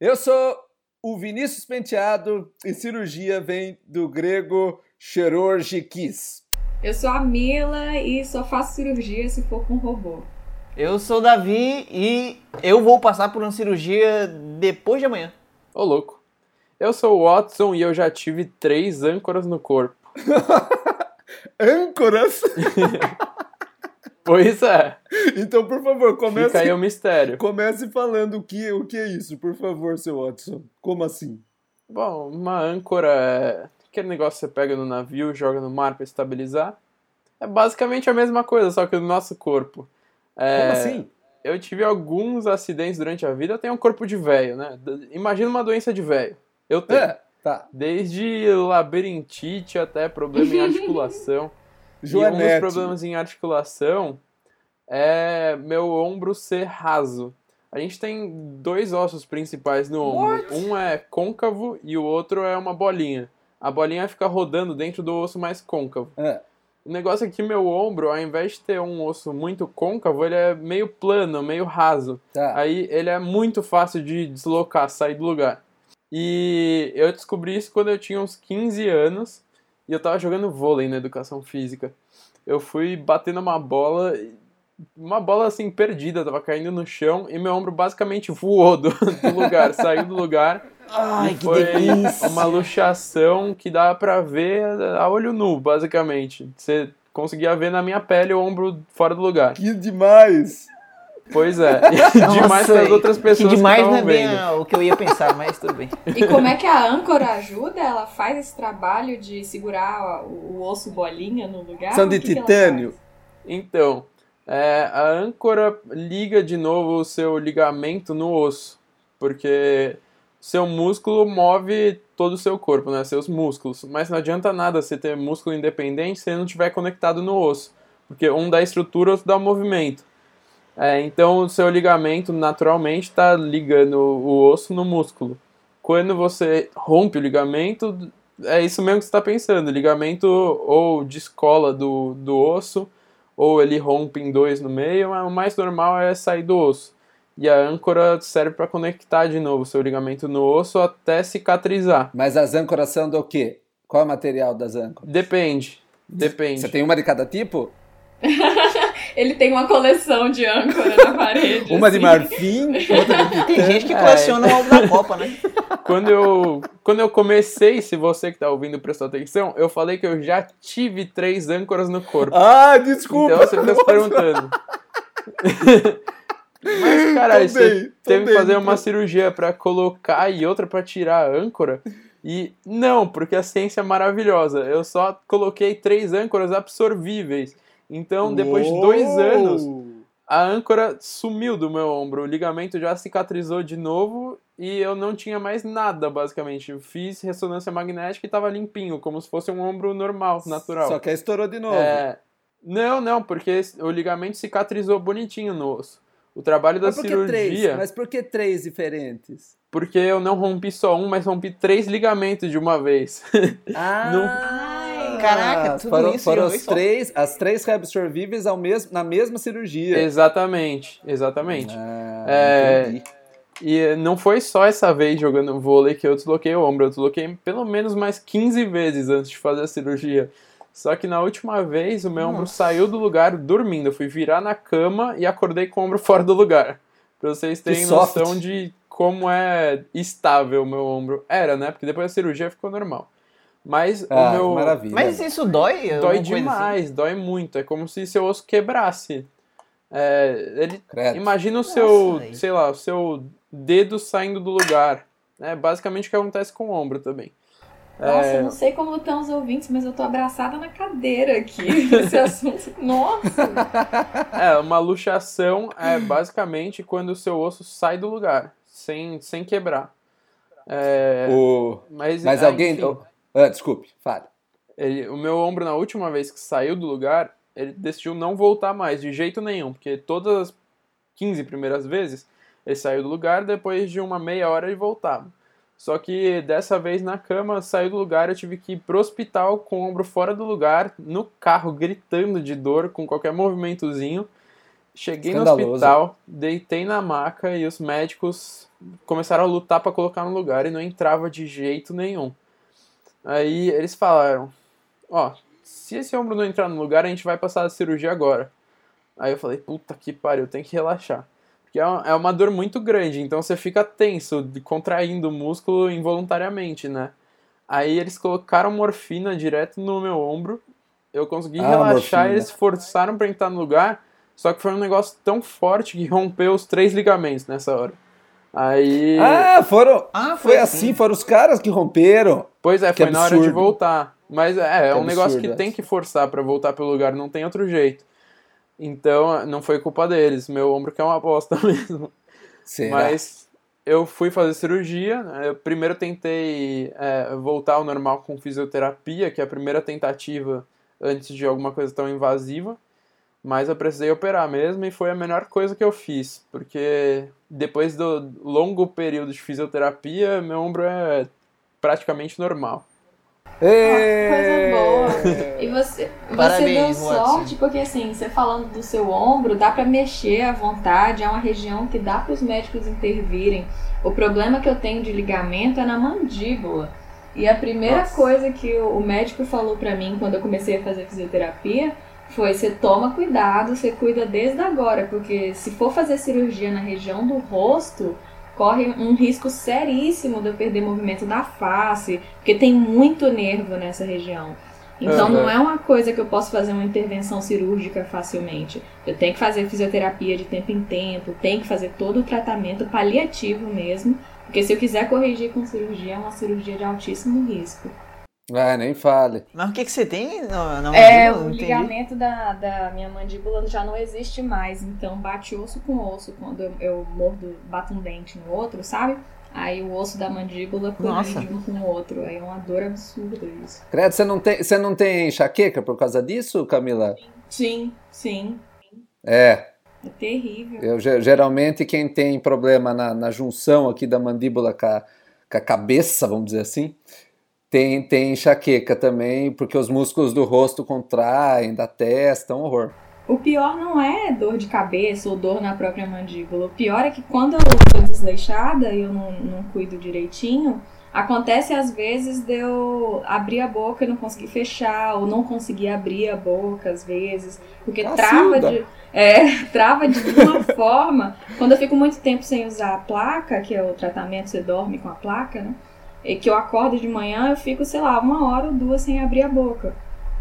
Eu sou o Vinícius Penteado e cirurgia vem do grego chirurgikis. Eu sou a Mila e só faço cirurgia se for com robô. Eu sou o Davi e eu vou passar por uma cirurgia depois de amanhã. Ô, louco. Eu sou o Watson e eu já tive três âncoras no corpo. Âncoras? Pois é. Então, por favor, comece, Fica aí o mistério. comece falando o que, o que é isso, por favor, seu Watson. Como assim? Bom, uma âncora é aquele negócio que você pega no navio, joga no mar para estabilizar. É basicamente a mesma coisa, só que no nosso corpo. É, Como assim? Eu tive alguns acidentes durante a vida, eu tenho um corpo de velho, né? Imagina uma doença de velho. Eu tenho. É, tá. Desde labirintite até problema em articulação. E um dos problemas em articulação é meu ombro ser raso. A gente tem dois ossos principais no ombro. Um é côncavo e o outro é uma bolinha. A bolinha fica rodando dentro do osso mais côncavo. É. O negócio é que meu ombro, ao invés de ter um osso muito côncavo, ele é meio plano, meio raso. Tá. Aí ele é muito fácil de deslocar, sair do lugar. E eu descobri isso quando eu tinha uns 15 anos e eu tava jogando vôlei na educação física. Eu fui batendo uma bola, uma bola assim perdida, tava caindo no chão e meu ombro basicamente voou do, do lugar, saiu do lugar. Ai, que foi delícia! uma luxação que dá pra ver a olho nu, basicamente. Você conseguia ver na minha pele o ombro fora do lugar. Que demais! Pois é, demais Nossa, para as outras que pessoas que demais não é bem o que eu ia pensar, mas tudo bem. E como é que a âncora ajuda? Ela faz esse trabalho de segurar o, o osso bolinha no lugar? São de que que titânio? Então, é, a âncora liga de novo o seu ligamento no osso, porque seu músculo move todo o seu corpo, né? Seus músculos. Mas não adianta nada você ter músculo independente se ele não estiver conectado no osso, porque um dá estrutura, outro dá movimento. É, então, o seu ligamento naturalmente está ligando o osso no músculo. Quando você rompe o ligamento, é isso mesmo que você está pensando. O ligamento ou descola do, do osso, ou ele rompe em dois no meio, mas o mais normal é sair do osso. E a âncora serve para conectar de novo o seu ligamento no osso até cicatrizar. Mas as âncoras são do quê? Qual é o material das âncoras? Depende. Depende. Você tem uma de cada tipo? Ele tem uma coleção de âncora na parede. Uma de assim. marfim, outra de Tem gente que É. coleciona o álbum da Copa, né? Quando eu, quando eu comecei, se você que está ouvindo prestou atenção, eu falei que eu já tive três âncoras no corpo. Ah, desculpa! Então você fica se perguntando. Mas, cara, Tô você bem, teve que bem, fazer tô- uma cirurgia pra colocar e outra pra tirar a âncora. E não, porque a ciência é maravilhosa. Eu só coloquei três âncoras absorvíveis. Então, depois de dois Uou! anos, a âncora sumiu do meu ombro. O ligamento já cicatrizou de novo e eu não tinha mais nada, basicamente. Eu fiz ressonância magnética e tava limpinho, como se fosse um ombro normal, natural. Só que aí estourou de novo. É, não, não, porque o ligamento cicatrizou bonitinho no osso. O trabalho da Mas por que cirurgia, três? Mas por que três diferentes? porque eu não rompi só um, mas rompi três ligamentos de uma vez. Ah, Caraca, tudo foram, isso foram só. três, as três reabsorvíveis ao mesmo, na mesma cirurgia. exatamente, exatamente. Ah, É. E não foi só essa vez jogando vôlei que eu desloquei o ombro, eu desloquei pelo menos mais 15 vezes antes de fazer a cirurgia. Só que na última vez o meu ombro saiu do lugar dormindo. Eu fui virar na cama e acordei com o ombro fora do lugar. Pra vocês terem noção de como é estável o meu ombro. Era, né? Porque depois da cirurgia ficou normal. Mas Ah, o meu. maravilha. Mas isso dói? Dói assim? demais, dói muito. É como se seu osso quebrasse. É, ele Credo. Imagina o seu, sei lá, o seu dedo saindo do lugar. É basicamente o que acontece com o ombro também. Nossa, É, eu não sei como estão os ouvintes, mas eu tô abraçada na cadeira aqui nesse assunto. Nossa! é, uma luxação é basicamente quando o seu osso sai do lugar, sem, sem quebrar. É, O- mas Mas é, alguém. enfim, ah, desculpe, fale. ele- o meu ombro, na última vez que saiu do lugar, ele decidiu não voltar mais, de jeito nenhum, porque todas as 15 primeiras vezes ele saiu do lugar, depois de uma meia hora ele voltava. Só que dessa vez na cama, saiu do lugar, eu tive que ir pro hospital com o ombro fora do lugar, no carro, gritando de dor, com qualquer movimentozinho. Cheguei no hospital, deitei na maca e os médicos começaram a lutar pra colocar no lugar e não entrava de jeito nenhum. Aí eles falaram: Ó, se esse ombro não entrar no lugar, a gente vai passar a cirurgia agora. Aí eu falei: Puta que pariu, tem que relaxar. Porque é uma, é uma dor muito grande, então você fica tenso, contraindo o músculo involuntariamente, né? Aí eles colocaram morfina direto no meu ombro. Eu consegui Ah, relaxar, eles forçaram pra entrar no lugar. Só que foi um negócio tão forte que rompeu os três ligamentos nessa hora. Aí. Ah, foram. Ah, Foi assim, foram os caras que romperam. pois é, que foi na hora de absurdo. voltar. Mas é, é um negócio que absurdo tem essa. que forçar pra voltar pro lugar, não tem outro jeito. Então, não foi culpa deles. Meu ombro que é uma bosta mesmo. Será? Mas eu fui fazer cirurgia. né? Eu primeiro tentei é, voltar ao normal com fisioterapia, que é a primeira tentativa antes de alguma coisa tão invasiva. Mas eu precisei operar mesmo e foi a melhor coisa que eu fiz, porque depois do longo período de fisioterapia, meu ombro é praticamente normal. Ê! Coisa boa. E você, você deu Watson. sorte, porque assim, você falando do seu ombro, dá pra mexer à vontade, é uma região que dá para os médicos intervirem. O problema que eu tenho de ligamento é na mandíbula. E a primeira Nossa. coisa que o o médico falou pra mim quando eu comecei a fazer fisioterapia foi: você toma cuidado, você cuida desde agora, porque se for fazer cirurgia na região do rosto, corre um risco seríssimo de eu perder movimento da face, porque tem muito nervo nessa região. Então Aham. não é uma coisa que eu posso fazer uma intervenção cirúrgica facilmente. Eu tenho que fazer fisioterapia de tempo em tempo, tenho que fazer todo o tratamento paliativo mesmo, porque se eu quiser corrigir com cirurgia, é uma cirurgia de altíssimo risco. Ah, nem fale. Mas o que, que você tem na, na É, mandíbula? o ligamento da, da minha mandíbula já não existe mais, então bate osso com osso quando eu, eu mordo, bato um dente no outro, sabe? Aí o osso da mandíbula colide um com o outro. Aí é uma dor absurda isso. Credo, você não tem, você não tem enxaqueca por causa disso, Camila? Sim, sim. É, É terrível. eu ge- geralmente quem tem problema na, na junção aqui da mandíbula com a, com a cabeça, vamos dizer assim, tem, tem enxaqueca também, porque os músculos do rosto contraem, da testa, é um horror. O pior não é dor de cabeça ou dor na própria mandíbula. O pior é que quando eu tô desleixada e eu não, não cuido direitinho, acontece às vezes de eu abrir a boca e não conseguir fechar, ou não conseguir abrir a boca às vezes, porque Cacilda. trava de, é, trava de uma forma. Quando eu fico muito tempo sem usar a placa, que é o tratamento, você dorme com a placa, né? E que eu acordo de manhã, eu fico, sei lá, uma hora ou duas sem abrir a boca.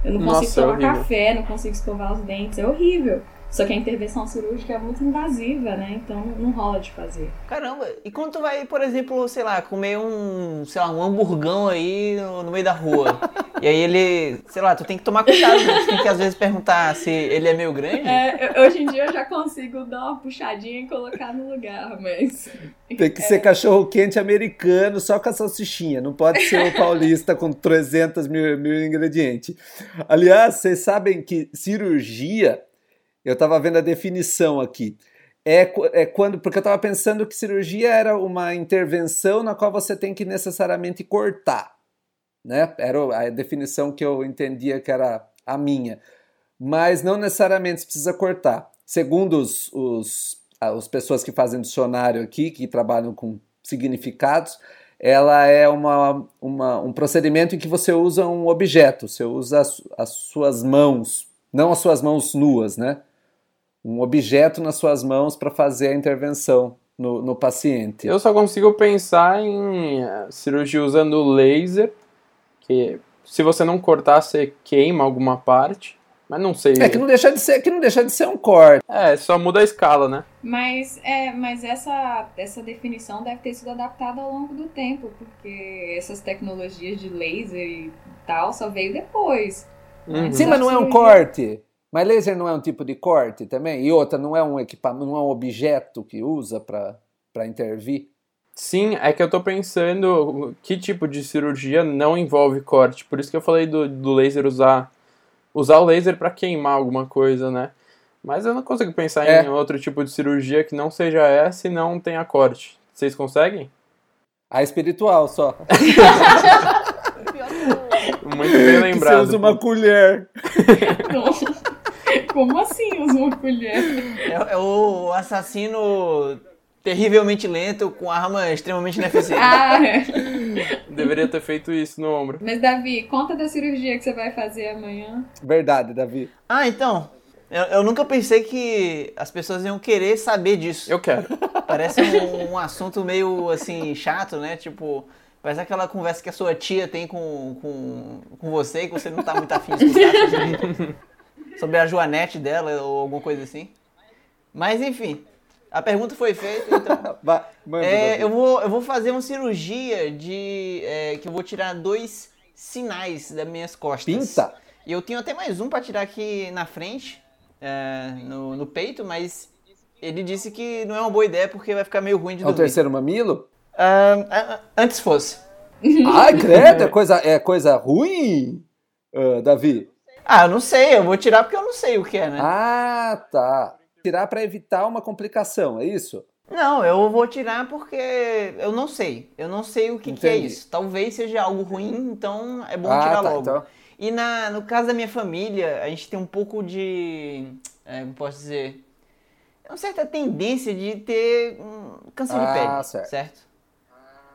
Eu não consigo Nossa, é tomar horrível. café, não consigo escovar os dentes, é horrível. Só que a intervenção cirúrgica é muito invasiva, né? Então não rola de fazer. Caramba, e quando tu vai, por exemplo, sei lá, comer um, sei lá, um hamburgão aí no, no meio da rua, e aí ele, sei lá, tu tem que tomar cuidado, né? Tu tem que às vezes perguntar se ele é meio grande. É, hoje em dia eu já consigo dar uma puxadinha e colocar no lugar, mas. Tem que ser cachorro quente americano só com a salsichinha, não pode ser o paulista com 300 mil, mil ingredientes. Aliás, vocês sabem que cirurgia, eu estava vendo a definição aqui, é, é quando, porque eu estava pensando que cirurgia era uma intervenção na qual você tem que necessariamente cortar, né? Era a definição que eu entendia que era a minha. Mas não necessariamente você precisa cortar. Segundo os, os, as pessoas que fazem dicionário aqui, que trabalham com significados, ela é uma, uma, um procedimento em que você usa um objeto, você usa as, as suas mãos, não as suas mãos nuas, né? Um objeto nas suas mãos para fazer a intervenção no, no paciente. Eu só consigo pensar em eh, cirurgia usando laser, que se você não cortar, você queima alguma parte. Mas não sei. É que não deixa de ser, que não deixa de ser um corte. É, só muda a escala, né? Mas, é, mas essa, essa definição deve ter sido adaptada ao longo do tempo, porque essas tecnologias de laser e tal só veio depois. Uhum. Sim, mas não é um cirurgia- corte. Mas laser não é um tipo de corte também? E outra, não é um equipamento, não é um objeto que usa para intervir? Sim, é que eu tô pensando que tipo de cirurgia não envolve corte. Por isso que eu falei do, do laser usar usar o laser pra queimar alguma coisa, né? Mas eu não consigo pensar É. em outro tipo de cirurgia que não seja essa e não tenha corte. Vocês conseguem? A espiritual só. Muito bem lembrado. Você usa uma colher. Como assim usa uma colher? É, é o assassino terrivelmente lento com arma extremamente ineficiente. Ah, é. Deveria ter feito isso no ombro. Mas Davi, conta da cirurgia que você vai fazer amanhã. Verdade, Davi. Ah, então. Eu, eu nunca pensei que as pessoas iam querer saber disso. Eu quero. Parece um, um assunto meio assim, chato, né? Tipo, parece aquela conversa que a sua tia tem com, com, com você e que você não tá muito afim de escutar sobre, a Joanete dela ou alguma coisa assim. Mas enfim, a pergunta foi feita, então. É, eu, vou, eu vou fazer uma cirurgia de. é, que eu vou tirar dois sinais das minhas costas. Pinta? E eu tenho até mais um pra tirar aqui na frente, é, no, no peito, mas ele disse que não é uma boa ideia porque vai ficar meio ruim de É o dormir. terceiro mamilo? Ah, antes fosse. Ai, credo, é coisa, é coisa ruim, ah, Davi? Ah, eu não sei, eu vou tirar porque eu não sei o que é, né? Ah, tá. Tirar para evitar uma complicação, é isso? Não, eu vou tirar porque eu não sei. Eu não sei o que, que é isso. Talvez seja algo ruim, então é bom Ah, tirar tá, logo. então. E na, no caso da minha família, a gente tem um pouco de. É, posso dizer? É uma certa tendência de ter um câncer de Ah, pele. certo. certo?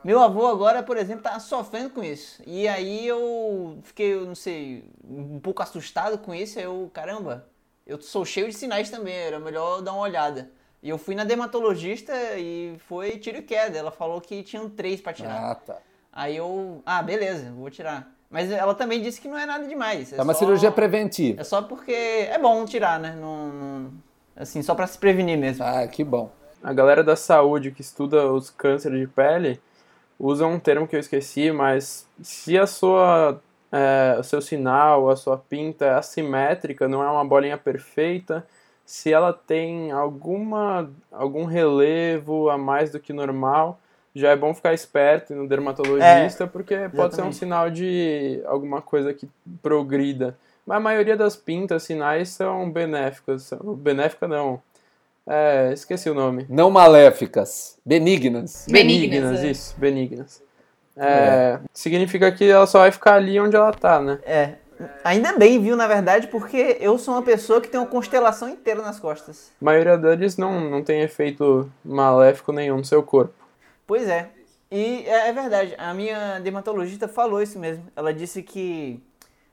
Meu avô agora, por exemplo, tá sofrendo com isso. E aí eu fiquei, eu não sei, um pouco assustado com isso. Aí eu, caramba, eu sou cheio de sinais também, era melhor dar uma olhada. E eu fui na dermatologista e foi tiro e queda. Ela falou que tinham três pra tirar. Ah, tá. Aí eu, ah, beleza, vou tirar. Mas ela também disse que não é nada demais. É uma só- cirurgia preventiva. É só porque é bom tirar, né? Não, não- assim, só pra se prevenir mesmo. Ah, que bom. A galera da saúde que estuda os cânceres de pele usa um termo que eu esqueci, mas se a sua, é, o seu sinal, a sua pinta é assimétrica, não é uma bolinha perfeita, se ela tem alguma, algum relevo a mais do que normal, já é bom ficar esperto no dermatologista, porque pode ser um exatamente. sinal de alguma coisa que progrida. Mas a maioria das pintas, sinais, são benéficas. Benéfica não. É, esqueci o nome. Não maléficas, benignas. Benignas, é. isso, benignas. É, Significa que ela só vai ficar ali onde ela tá, né? É. Ainda bem, viu, na verdade, porque eu sou uma pessoa que tem uma constelação inteira nas costas. A maioria deles não, não tem efeito maléfico nenhum no seu corpo. Pois é. E é, é verdade, a minha dermatologista falou isso mesmo. Ela disse que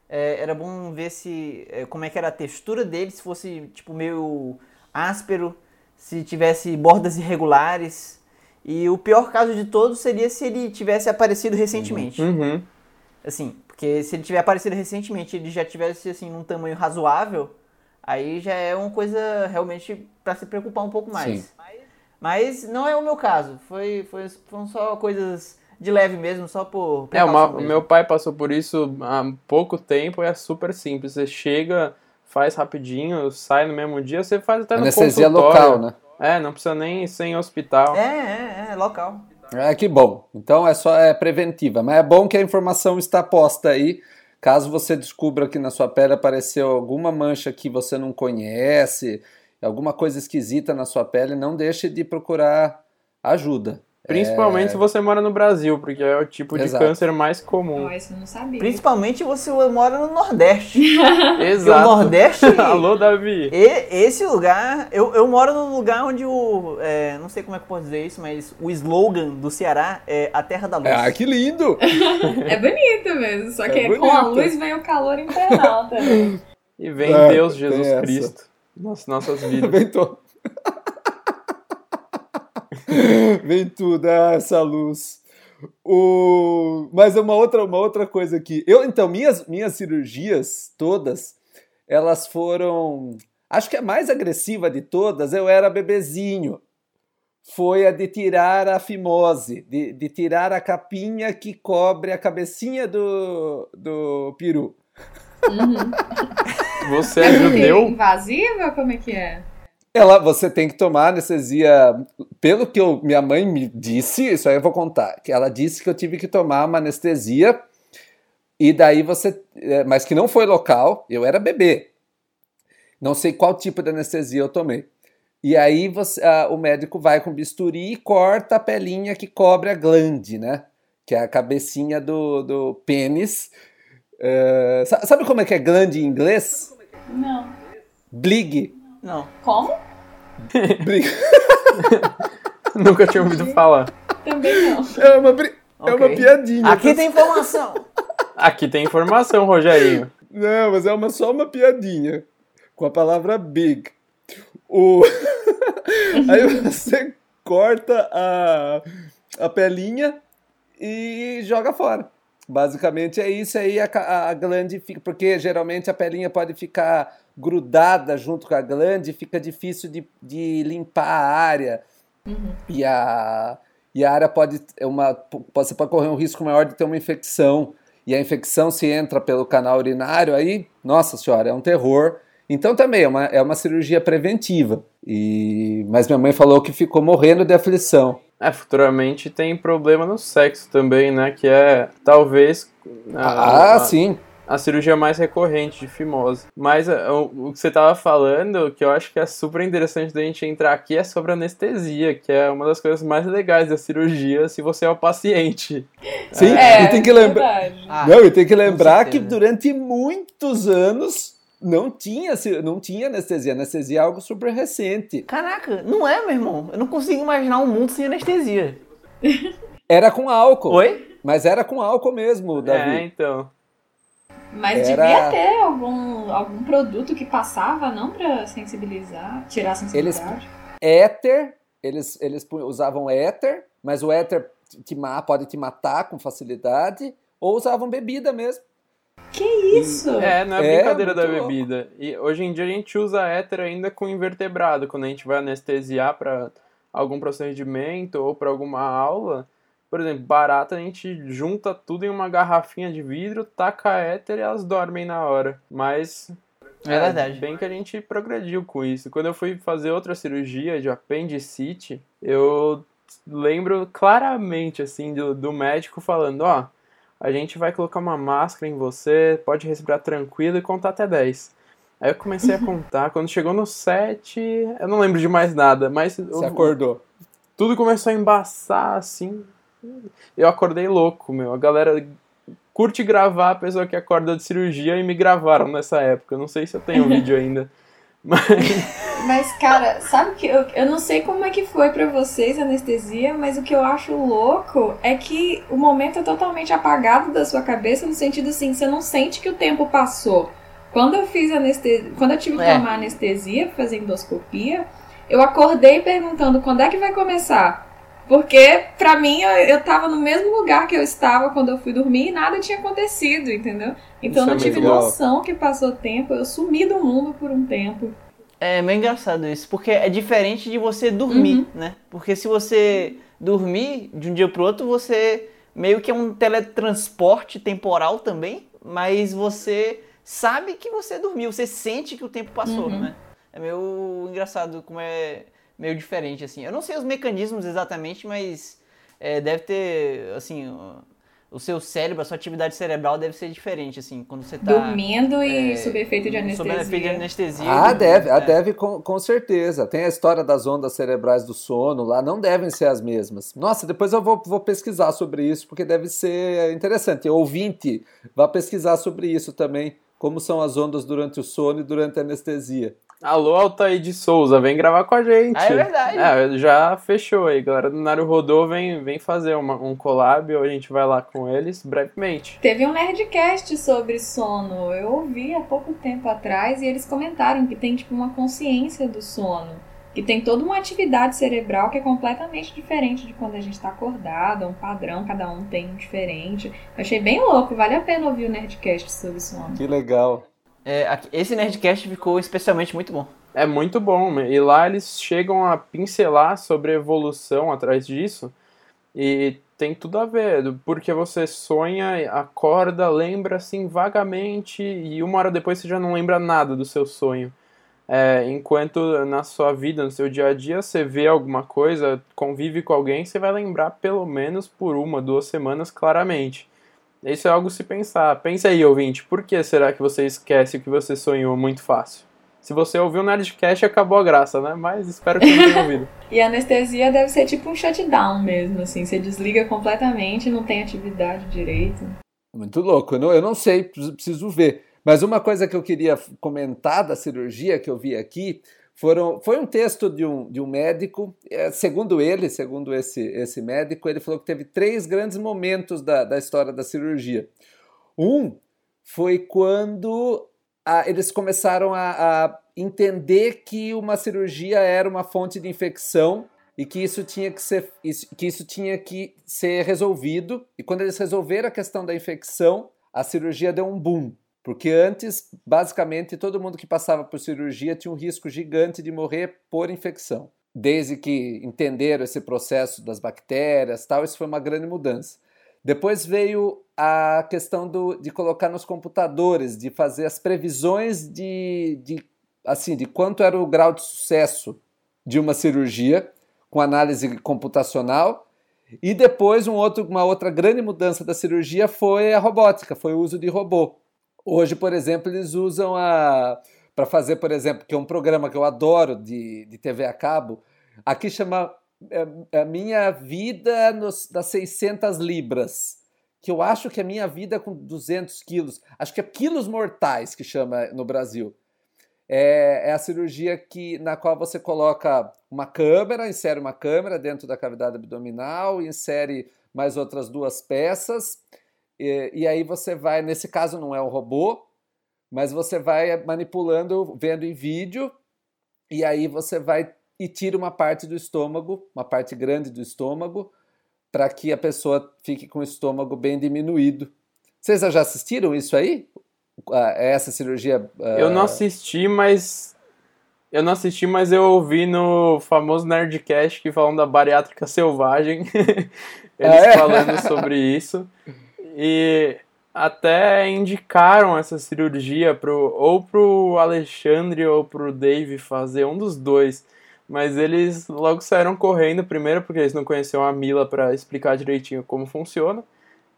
é, era bom ver se é, como é que era a textura dele, se fosse tipo meio áspero, se tivesse bordas irregulares. E o pior caso de todos seria se ele tivesse aparecido recentemente. Uhum. Assim, porque se ele tiver aparecido recentemente, ele já tivesse assim num tamanho razoável, aí já é uma coisa realmente pra se preocupar um pouco mais. Sim. Mas não é o meu caso. Foi, foi foram só coisas de leve mesmo, só por É, uma, mesmo. meu pai passou por isso há pouco tempo e é super simples. Você chega, faz rapidinho, sai no mesmo dia, você faz até no Anestesia consultório. local, né? É, não precisa nem ser em hospital. É, é, é, local. É que bom. Então é só é preventiva, mas é bom que a informação está posta aí. Caso você descubra que na sua pele apareceu alguma mancha que você não conhece, alguma coisa esquisita na sua pele, não deixe de procurar ajuda. Principalmente se você mora no Brasil, porque é o tipo de Exato. câncer mais comum. Não, isso eu não sabia. Principalmente se você mora no Nordeste. Porque o Exato. Nordeste. Alô, Davi. E esse lugar, eu, eu moro num lugar onde o. é, não sei como é que eu posso dizer isso, mas o slogan do Ceará é a terra da luz. Ah, que lindo! É bonito mesmo, só que É com a luz vem o calor infernal também. E vem É, Deus Jesus. Cristo nas nossas vidas. Vem tudo. Vem tudo, ah, essa luz. O... Mas uma outra, uma outra coisa aqui. Eu, então, minhas, minhas cirurgias todas, elas foram. Acho que a mais agressiva de todas, eu era bebezinho. Foi a de tirar a fimose, de, de tirar a capinha que cobre a cabecinha do, do peru. Uhum. Você é judeu? Invasiva? Como é que é? Ela, você tem que tomar anestesia. Pelo que eu, minha mãe me disse, isso aí eu vou contar. Que ela disse que eu tive que tomar uma anestesia e daí você, é, mas que não foi local. Eu era bebê. Não sei qual tipo de anestesia eu tomei. E aí você, ah, o médico vai com bisturi e corta a pelinha que cobre a glande, né? Que é a cabecinha do, do pênis. Sa- sabe como é que é glande em inglês? Não. Blig. Não. Como? Nunca tinha ouvido falar. Também não. É uma, bri- é uma piadinha. Aqui tem informação. Aqui tem informação, Rogerinho. Não, mas é uma, só uma piadinha. Com a palavra big. O... Aí você corta a, a pelinha e joga fora. Basicamente é isso aí, a, a glande fica. Porque geralmente a pelinha pode ficar grudada junto com a glande, fica difícil de, de limpar a área. E a, e a área pode. É uma, você pode correr um risco maior de ter uma infecção. E a infecção se entra pelo canal urinário, aí, nossa senhora, é um terror. Então também é uma, é uma cirurgia preventiva. E, mas minha mãe falou que ficou morrendo de aflição. É, futuramente tem problema no sexo também, né? Que é talvez Ah, a, sim. A cirurgia mais recorrente de fimose. Mas é, o, o que você tava falando, que eu acho que é super interessante da gente entrar aqui, é sobre anestesia, que é uma das coisas mais legais da cirurgia se você é o paciente. Sim, É, e tem que lembrar. verdade. Ah, Não, e tem que lembrar que durante muitos anos não tinha, não tinha anestesia. Anestesia é algo super recente. Caraca, não é, meu irmão. Eu não consigo imaginar um mundo sem anestesia. Era com álcool. Oi? Mas era com álcool mesmo, É, Davi. então. Mas Era- devia ter algum, algum produto que passava, não pra sensibilizar, tirar a sensibilidade. Éter, eles, eles usavam éter, mas o éter te, ma- pode te matar com facilidade, ou usavam bebida mesmo. Que isso? É, não é, É, brincadeira da muito louco. bebida. E hoje em dia a gente usa éter ainda com invertebrado, quando a gente vai anestesiar para algum procedimento ou para alguma aula. Por exemplo, barata a gente junta tudo em uma garrafinha de vidro, taca éter e elas dormem na hora. Mas É verdade. bem que a gente progrediu com isso. Quando eu fui fazer outra cirurgia de apendicite, eu lembro claramente assim do, do médico falando, ó, a gente vai colocar uma máscara em você, pode respirar tranquilo e contar até 10. Aí eu comecei a contar, quando chegou no 7, eu não lembro de mais nada, mas Você eu- acordou. tudo começou a embaçar assim. Eu acordei louco, meu. A galera curte gravar a pessoa que acorda de cirurgia e me gravaram nessa época. Não sei se eu tenho vídeo ainda. Mas Mas, cara, sabe que eu, eu não sei como é que foi pra vocês a anestesia, mas o que eu acho louco é que o momento é totalmente apagado da sua cabeça, no sentido assim, você não sente que o tempo passou. Quando eu fiz anestesia, quando eu tive que É. tomar anestesia, fazer endoscopia, eu acordei perguntando quando é que vai começar. Porque, pra mim, eu, eu tava no mesmo lugar que eu estava quando eu fui dormir e nada tinha acontecido, entendeu? Então Isso eu é não tive muito legal. noção que passou tempo, eu sumi do mundo por um tempo. É meio engraçado isso, porque é diferente de você dormir, Uhum. né? Porque se você dormir de um dia pro outro, você meio que é um teletransporte temporal também, mas você sabe que você dormiu, você sente que o tempo passou, Uhum. né? É meio engraçado como é meio diferente, assim. Eu não sei os mecanismos exatamente, mas é, deve ter, assim, o- o seu cérebro, a sua atividade cerebral deve ser diferente, assim, quando você tá... Dormindo e é, sob efeito de Sob anestesia. efeito de anestesia. Ah, deve, ah, é. deve com, com certeza. Tem a história das ondas cerebrais do sono lá, não devem ser as mesmas. Nossa, depois eu vou, vou pesquisar sobre isso, porque deve ser interessante. Ouvinte, vá pesquisar sobre isso também, como são as ondas durante o sono e durante a anestesia. Alô, Altair de Souza, vem gravar com a gente. Ah, é verdade. É, já fechou aí, galera do Naru Rodô vem, vem fazer uma- um collab, ou a gente vai lá com eles brevemente. Teve um Nerdcast sobre sono. Eu ouvi há pouco tempo atrás e eles comentaram que tem tipo uma consciência do sono. Que tem toda uma atividade cerebral que é completamente diferente de quando a gente tá acordado, é um padrão, cada um tem um diferente. Eu achei bem louco, vale a pena ouvir o Nerdcast sobre sono. Que legal. É, esse Nerdcast ficou especialmente muito bom. É muito bom, e lá eles chegam a pincelar sobre evolução atrás disso, e tem tudo a ver, porque você sonha, acorda, lembra assim vagamente, e uma hora depois você já não lembra nada do seu sonho. É, enquanto na sua vida, no seu dia a dia, você vê alguma coisa, convive com alguém, você vai lembrar pelo menos por uma, duas semanas claramente. Isso é algo se pensar. Pensa aí, ouvinte, por que será que você esquece o que você sonhou muito fácil? Se você ouviu o Nerdcast, acabou a graça, né? Mas espero que não tenha ouvido. E a anestesia deve ser tipo um shutdown mesmo, assim. Você desliga completamente, não tem atividade direito. Muito louco. Eu não, eu não sei, preciso, preciso ver. Mas uma coisa que eu queria comentar da cirurgia que eu vi aqui foram, foi um texto de um, de um médico, é, segundo ele, segundo esse, esse médico, ele falou que teve três grandes momentos da, da história da cirurgia. Um foi quando a, eles começaram a, a entender que uma cirurgia era uma fonte de infecção e que isso tinha que ser, que isso tinha que ser resolvido. E quando eles resolveram a questão da infecção, a cirurgia deu um boom. Porque antes, basicamente, todo mundo que passava por cirurgia tinha um risco gigante de morrer por infecção. Desde que entenderam esse processo das bactérias, tal, isso foi uma grande mudança. Depois veio a questão do, de colocar nos computadores, de fazer as previsões de, de, assim, de quanto era o grau de sucesso de uma cirurgia com análise computacional. E depois um outro, uma outra grande mudança da cirurgia foi a robótica, foi o uso de robô. Hoje, por exemplo, eles usam a para fazer, por exemplo, que é um programa que eu adoro de, de TV a cabo, aqui chama é, a minha vida nos, das 600 libras, que eu acho que é minha vida com 200 quilos, acho que é quilos mortais que chama no Brasil. É, é, a cirurgia que, na qual você coloca uma câmera, insere uma câmera dentro da cavidade abdominal, insere mais outras duas peças, e, e aí você vai, nesse caso não é um robô, mas você vai manipulando, vendo em vídeo, e aí você vai e tira uma parte do estômago, uma parte grande do estômago, para que a pessoa fique com o estômago bem diminuído. Vocês já assistiram isso aí? Essa cirurgia? Uh... Eu não assisti, mas eu não assisti, mas eu ouvi no famoso Nerdcast que falam da bariátrica selvagem. Eles ah, é? falando sobre isso. E até indicaram essa cirurgia pro, ou pro Alexandre ou pro Dave fazer, um dos dois. Mas eles logo saíram correndo, primeiro porque eles não conheciam a Mila para explicar direitinho como funciona.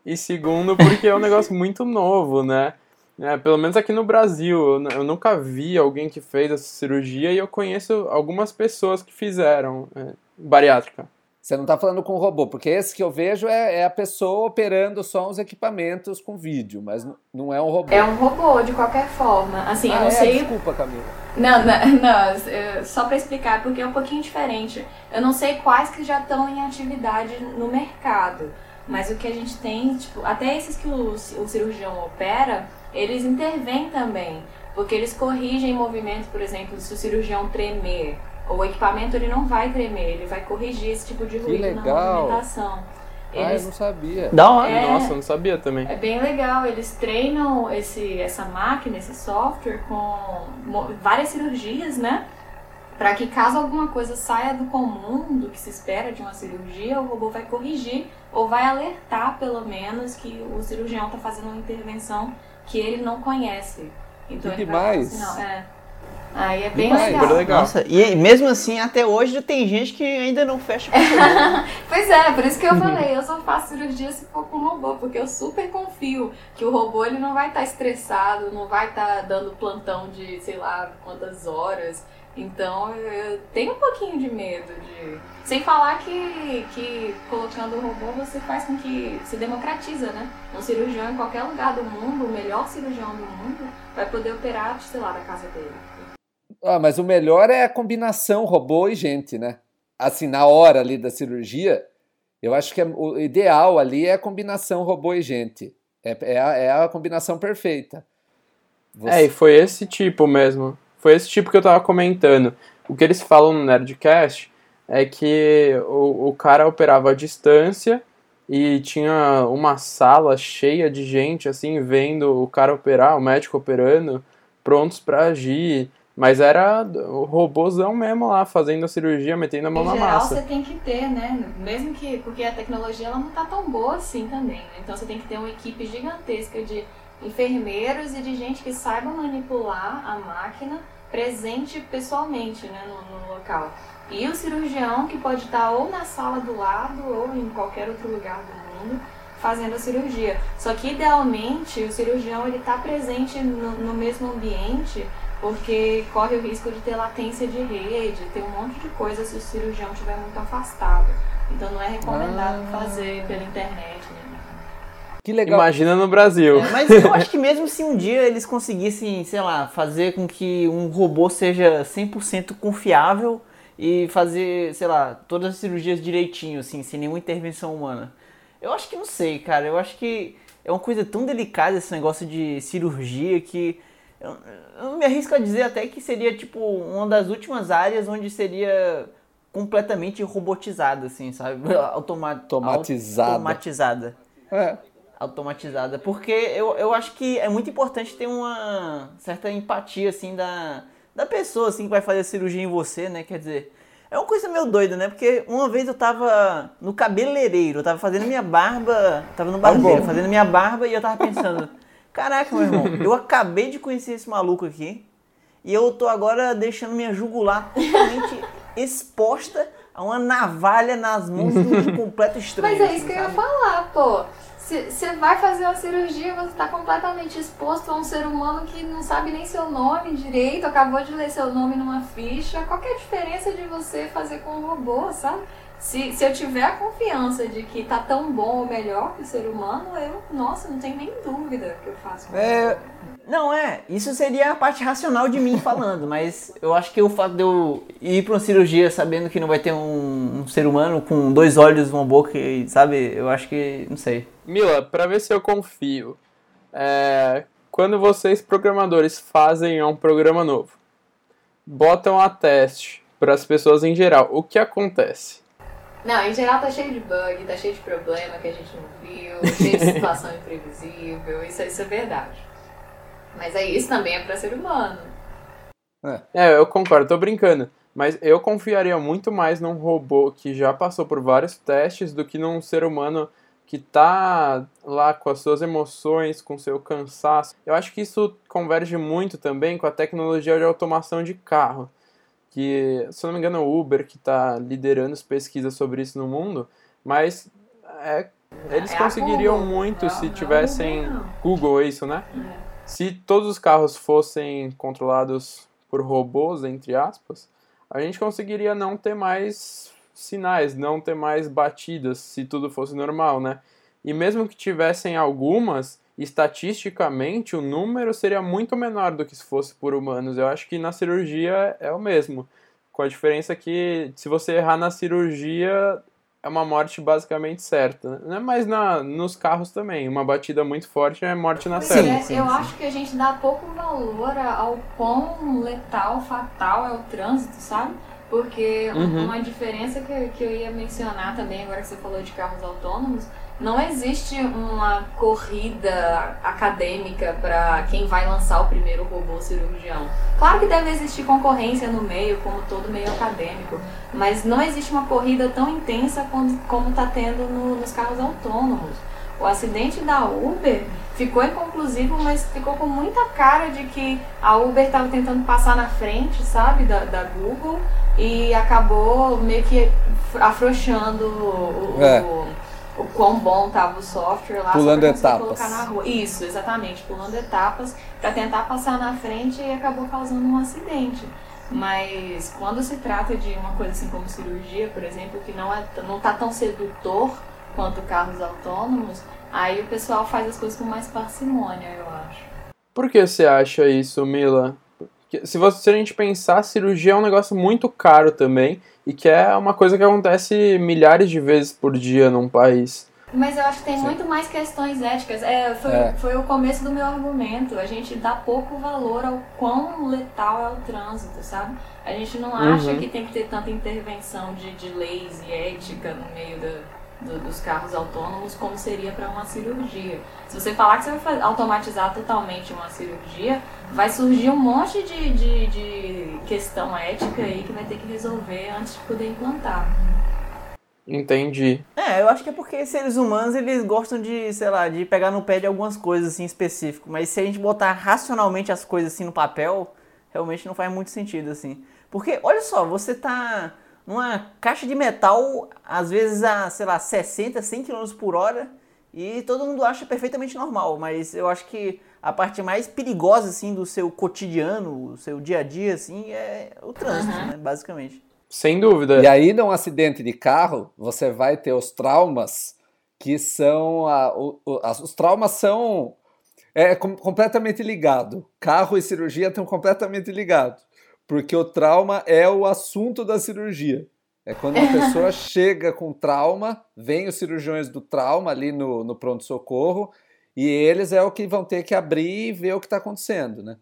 E segundo, porque é um negócio muito novo, né? É, pelo menos aqui no Brasil, eu nunca vi alguém que fez essa cirurgia e eu conheço algumas pessoas que fizeram é, bariátrica. Você não está falando com o robô, porque esse que eu vejo é, é, a pessoa operando só os equipamentos com vídeo, mas não é um robô. É um robô, de qualquer forma. Assim, ah, eu não é? sei. Desculpa, Camila. Não, não, não só para explicar, porque é um pouquinho diferente. Eu não sei quais que já estão em atividade no mercado, mas o que a gente tem, tipo, até esses que o, o cirurgião opera, eles intervêm também, porque eles corrigem movimentos, por exemplo, se o cirurgião tremer o equipamento ele não vai tremer, ele vai corrigir esse tipo de ruído na movimentação. Eles, ah, eu não sabia. Da hora. É, Nossa, eu não sabia também. É bem legal. Eles treinam esse, essa máquina, esse software com várias cirurgias, né? Para que caso alguma coisa saia do comum, do que se espera de uma cirurgia, o robô vai corrigir ou vai alertar, pelo menos, que o cirurgião está fazendo uma intervenção que ele não conhece. Então, que demais! Vai, é. Aí é bem legal. legal. Nossa, e mesmo assim, até hoje tem gente que ainda não fecha com Pois é, por isso que eu falei, eu só faço cirurgia se for com robô, porque eu super confio que o robô ele não vai estar tá estressado, não vai estar tá dando plantão de sei lá quantas horas. Então eu tenho um pouquinho de medo de. Sem falar que, que colocando o robô você faz com que se democratiza, né? Um cirurgião em qualquer lugar do mundo, o melhor cirurgião do mundo, vai poder operar, sei lá, da casa dele. Ah, mas o melhor é a combinação robô e gente, né? Assim, na hora ali da cirurgia, eu acho que é, o ideal ali é a combinação robô e gente. É, é, a, é a combinação perfeita. Você... É, e foi esse tipo mesmo. Foi esse tipo que eu tava comentando. O que eles falam no Nerdcast é que o, o cara operava à distância e tinha uma sala cheia de gente, assim, vendo o cara operar, o médico operando, prontos para agir. Mas era o robôzão mesmo lá, fazendo a cirurgia, metendo a mão em na geral, massa. você tem que ter, né? Mesmo que. Porque a tecnologia ela não tá tão boa assim também, né? Então você tem que ter uma equipe gigantesca de enfermeiros e de gente que saiba manipular a máquina presente pessoalmente né, no, no local. E o cirurgião que pode estar ou na sala do lado ou em qualquer outro lugar do mundo fazendo a cirurgia. Só que idealmente o cirurgião ele está presente no, no mesmo ambiente porque corre o risco de ter latência de rede, ter um monte de coisa se o cirurgião estiver muito afastado. Então não é recomendado ah. fazer pela internet. Né? Que legal. Imagina no Brasil. É, mas eu acho que mesmo se um dia eles conseguissem, sei lá, fazer com que um robô seja 100% confiável e fazer, sei lá, todas as cirurgias direitinho, assim, sem nenhuma intervenção humana. Eu acho que não sei, cara. Eu acho que é uma coisa tão delicada esse negócio de cirurgia que eu, eu me arrisco a dizer até que seria tipo uma das últimas áreas onde seria completamente robotizada, assim, sabe? Automa automatizada. Automatizada. É. Automatizada. Porque eu, eu acho que é muito importante ter uma certa empatia, assim, da, da pessoa, assim, que vai fazer a cirurgia em você, né? Quer dizer, é uma coisa meio doida, né? Porque uma vez eu tava no cabeleireiro, eu tava fazendo minha barba, tava no barbeiro, fazendo minha barba e eu tava pensando, caraca, meu irmão, eu acabei de conhecer esse maluco aqui e eu tô agora deixando minha jugular totalmente exposta a uma navalha nas mãos de um completo estranho. Mas é isso assim, que eu ia sabe? falar, pô. Você vai fazer uma cirurgia, você tá completamente exposto a um ser humano que não sabe nem seu nome direito, acabou de ler seu nome numa ficha. Qual é a diferença de você fazer com um robô, sabe? Se, se eu tiver a confiança de que tá tão bom ou melhor que o ser humano, eu, nossa, não tenho nem dúvida que eu faço. com É, Não, é, isso seria a parte racional de mim falando, mas eu acho que o fato de eu ir pra uma cirurgia sabendo que não vai ter um, um ser humano com dois olhos, uma boca, e, sabe, eu acho que, não sei. Mila, pra ver se eu confio, é, quando vocês programadores fazem um programa novo, botam a teste para as pessoas em geral, o que acontece? Não, em geral tá cheio de bug, tá cheio de problema que a gente não viu, cheio de situação imprevisível, isso, isso é verdade. Mas aí isso também é pra ser humano. É, eu concordo, tô brincando. Mas eu confiaria muito mais num robô que já passou por vários testes do que num ser humano que tá lá com as suas emoções, com seu cansaço. Eu acho que isso converge muito também com a tecnologia de automação de carro. Que, se eu não me engano, é o Uber que está liderando as pesquisas sobre isso no mundo, mas é, eles É conseguiriam muito não- se não tivessem. Não. Google, é isso, né? Se todos os carros fossem controlados por robôs, entre aspas, a gente conseguiria não ter mais sinais, não ter mais batidas, se tudo fosse normal, né? E mesmo que tivessem algumas, estatisticamente o número seria muito menor do que se fosse por humanos. Eu acho que na cirurgia é o mesmo. Com a diferença que se você errar na cirurgia, é uma morte basicamente certa. Né? Mas na, nos carros também. Uma batida muito forte é morte na certa. é, sim, eu acho que a gente dá pouco valor ao quão letal, fatal é o trânsito, sabe? Porque um- Uhum. uma diferença que, que eu ia mencionar também, agora que você falou de carros autônomos, não existe uma corrida acadêmica para quem vai lançar o primeiro robô cirurgião. Claro que deve existir concorrência no meio, como todo meio acadêmico, mas não existe uma corrida tão intensa como, como tá tendo no- nos carros autônomos. O acidente da Uber ficou inconclusivo, mas ficou com muita cara de que a Uber estava tentando passar na frente, sabe, da, da Google e acabou meio que afrouxando o- É. o, o quão bom tava o software lá. Pulando pra conseguir etapas. colocar na rua. Isso, exatamente, pulando etapas para tentar passar na frente e acabou causando um acidente. Mas quando se trata de uma coisa assim como cirurgia, por exemplo, que não, é, não tá tão sedutor quanto carros autônomos, aí o pessoal faz as coisas com mais parcimônia, eu acho. Por que você acha isso, Mila? Se, você, se a gente pensar, cirurgia é um negócio muito caro também e que é uma coisa que acontece milhares de vezes por dia num país. Mas eu acho que tem Sim. muito mais questões éticas. É, foi, É. foi o começo do meu argumento. A gente dá pouco valor ao quão letal é o trânsito, sabe? A gente não acha Uhum. que tem que ter tanta intervenção de, de leis e ética no meio da- do- dos carros autônomos como seria para uma cirurgia. Se você falar que você vai automatizar totalmente uma cirurgia, vai surgir um monte de, de, de questão ética aí que vai ter que resolver antes de poder implantar. Entendi. É, eu acho que é porque seres humanos, eles gostam de, sei lá, de pegar no pé de algumas coisas assim específico, mas se a gente botar racionalmente as coisas assim no papel, realmente não faz muito sentido assim. Porque olha só, você tá numa caixa de metal, às vezes a, sei lá, 60, 100 km por hora, e todo mundo acha perfeitamente normal, mas eu acho que a parte mais perigosa assim do seu cotidiano, o seu dia a dia assim, é o trânsito, Uhum. né, basicamente. Sem dúvida. E aí, num acidente de carro, você vai ter os traumas que são a, o, os traumas são é com, completamente ligado. Carro e cirurgia estão completamente ligados, porque o trauma é o assunto da cirurgia. É quando uma pessoa chega com trauma, vem os cirurgiões do trauma ali no, no pronto-socorro, e eles é o que vão ter que abrir e ver o que está acontecendo, né?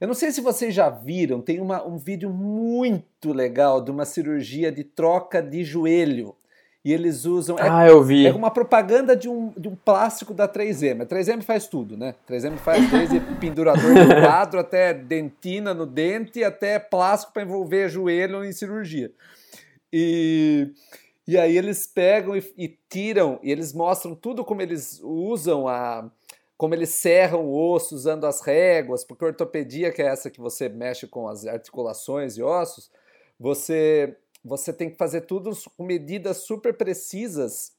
Eu não sei se vocês já viram, tem uma, um vídeo muito legal de uma cirurgia de troca de joelho. E eles usam. É, ah, eu vi. É uma propaganda de um, de um plástico da 3M. A 3M faz tudo, né? A 3M faz desde pendurador de quadro até dentina no dente, até plástico para envolver joelho em cirurgia. E, e aí eles pegam e, e tiram, e eles mostram tudo como eles usam a como eles serram o osso usando as réguas, porque a ortopedia, que é essa que você mexe com as articulações e ossos, você, você tem que fazer tudo com medidas super precisas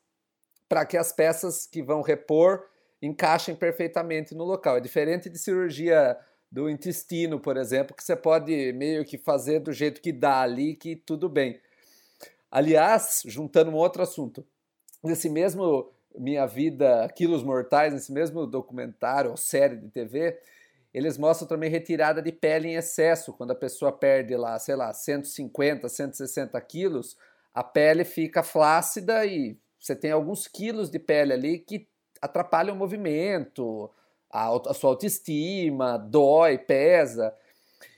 para que as peças que vão repor encaixem perfeitamente no local. É diferente de cirurgia do intestino, por exemplo, que você pode meio que fazer do jeito que dá ali, que tudo bem. Aliás, juntando um outro assunto, nesse mesmo minha Vida, Quilos Mortais, nesse mesmo documentário ou série de TV, eles mostram também retirada de pele em excesso. Quando a pessoa perde lá, sei lá, 150, 160 quilos, a pele fica flácida e você tem alguns quilos de pele ali que atrapalham o movimento, a, a sua autoestima, dói, pesa.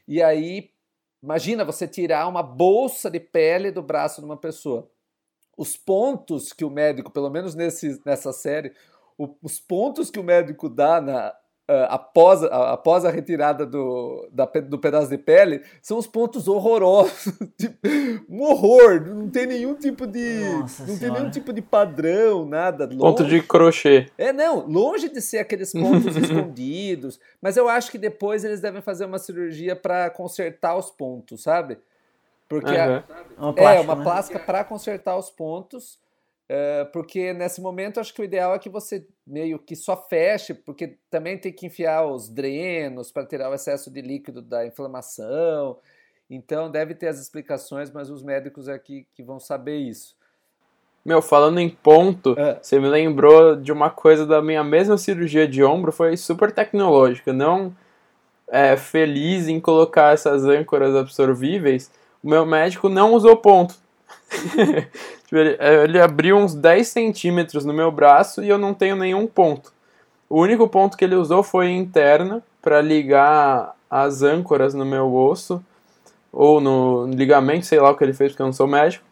E aí, imagina você tirar uma bolsa de pele do braço de uma pessoa os pontos que o médico, pelo menos nesse, nessa série, o, os pontos que o médico dá na, após, uh, após a retirada do, da, do pedaço de pele, são os pontos horrorosos. tipo, um horror, não tem nenhum tipo de. Nossa não senhora. tem nenhum tipo de padrão, nada. Longe. Ponto de crochê. É, não, longe de ser aqueles pontos escondidos. Mas eu acho que depois eles devem fazer uma cirurgia para consertar os pontos, sabe? Porque uhum. a, uma plástica, é uma né? plástica para consertar os pontos. É, porque nesse momento acho que o ideal é que você meio que só feche, porque também tem que enfiar os drenos para tirar o excesso de líquido da inflamação. Então deve ter as explicações, mas os médicos aqui que vão saber isso. Meu, falando em ponto, é. você me lembrou de uma coisa da minha mesma cirurgia de ombro, foi super tecnológica. Não é, feliz em colocar essas âncoras absorvíveis, o meu médico não usou ponto. Tipo, ele, ele, abriu uns 10 centímetros no meu braço e eu não tenho nenhum ponto. O único ponto que ele usou foi interna para ligar as âncoras no meu osso ou no ligamento, sei lá o que ele fez porque eu não sou médico.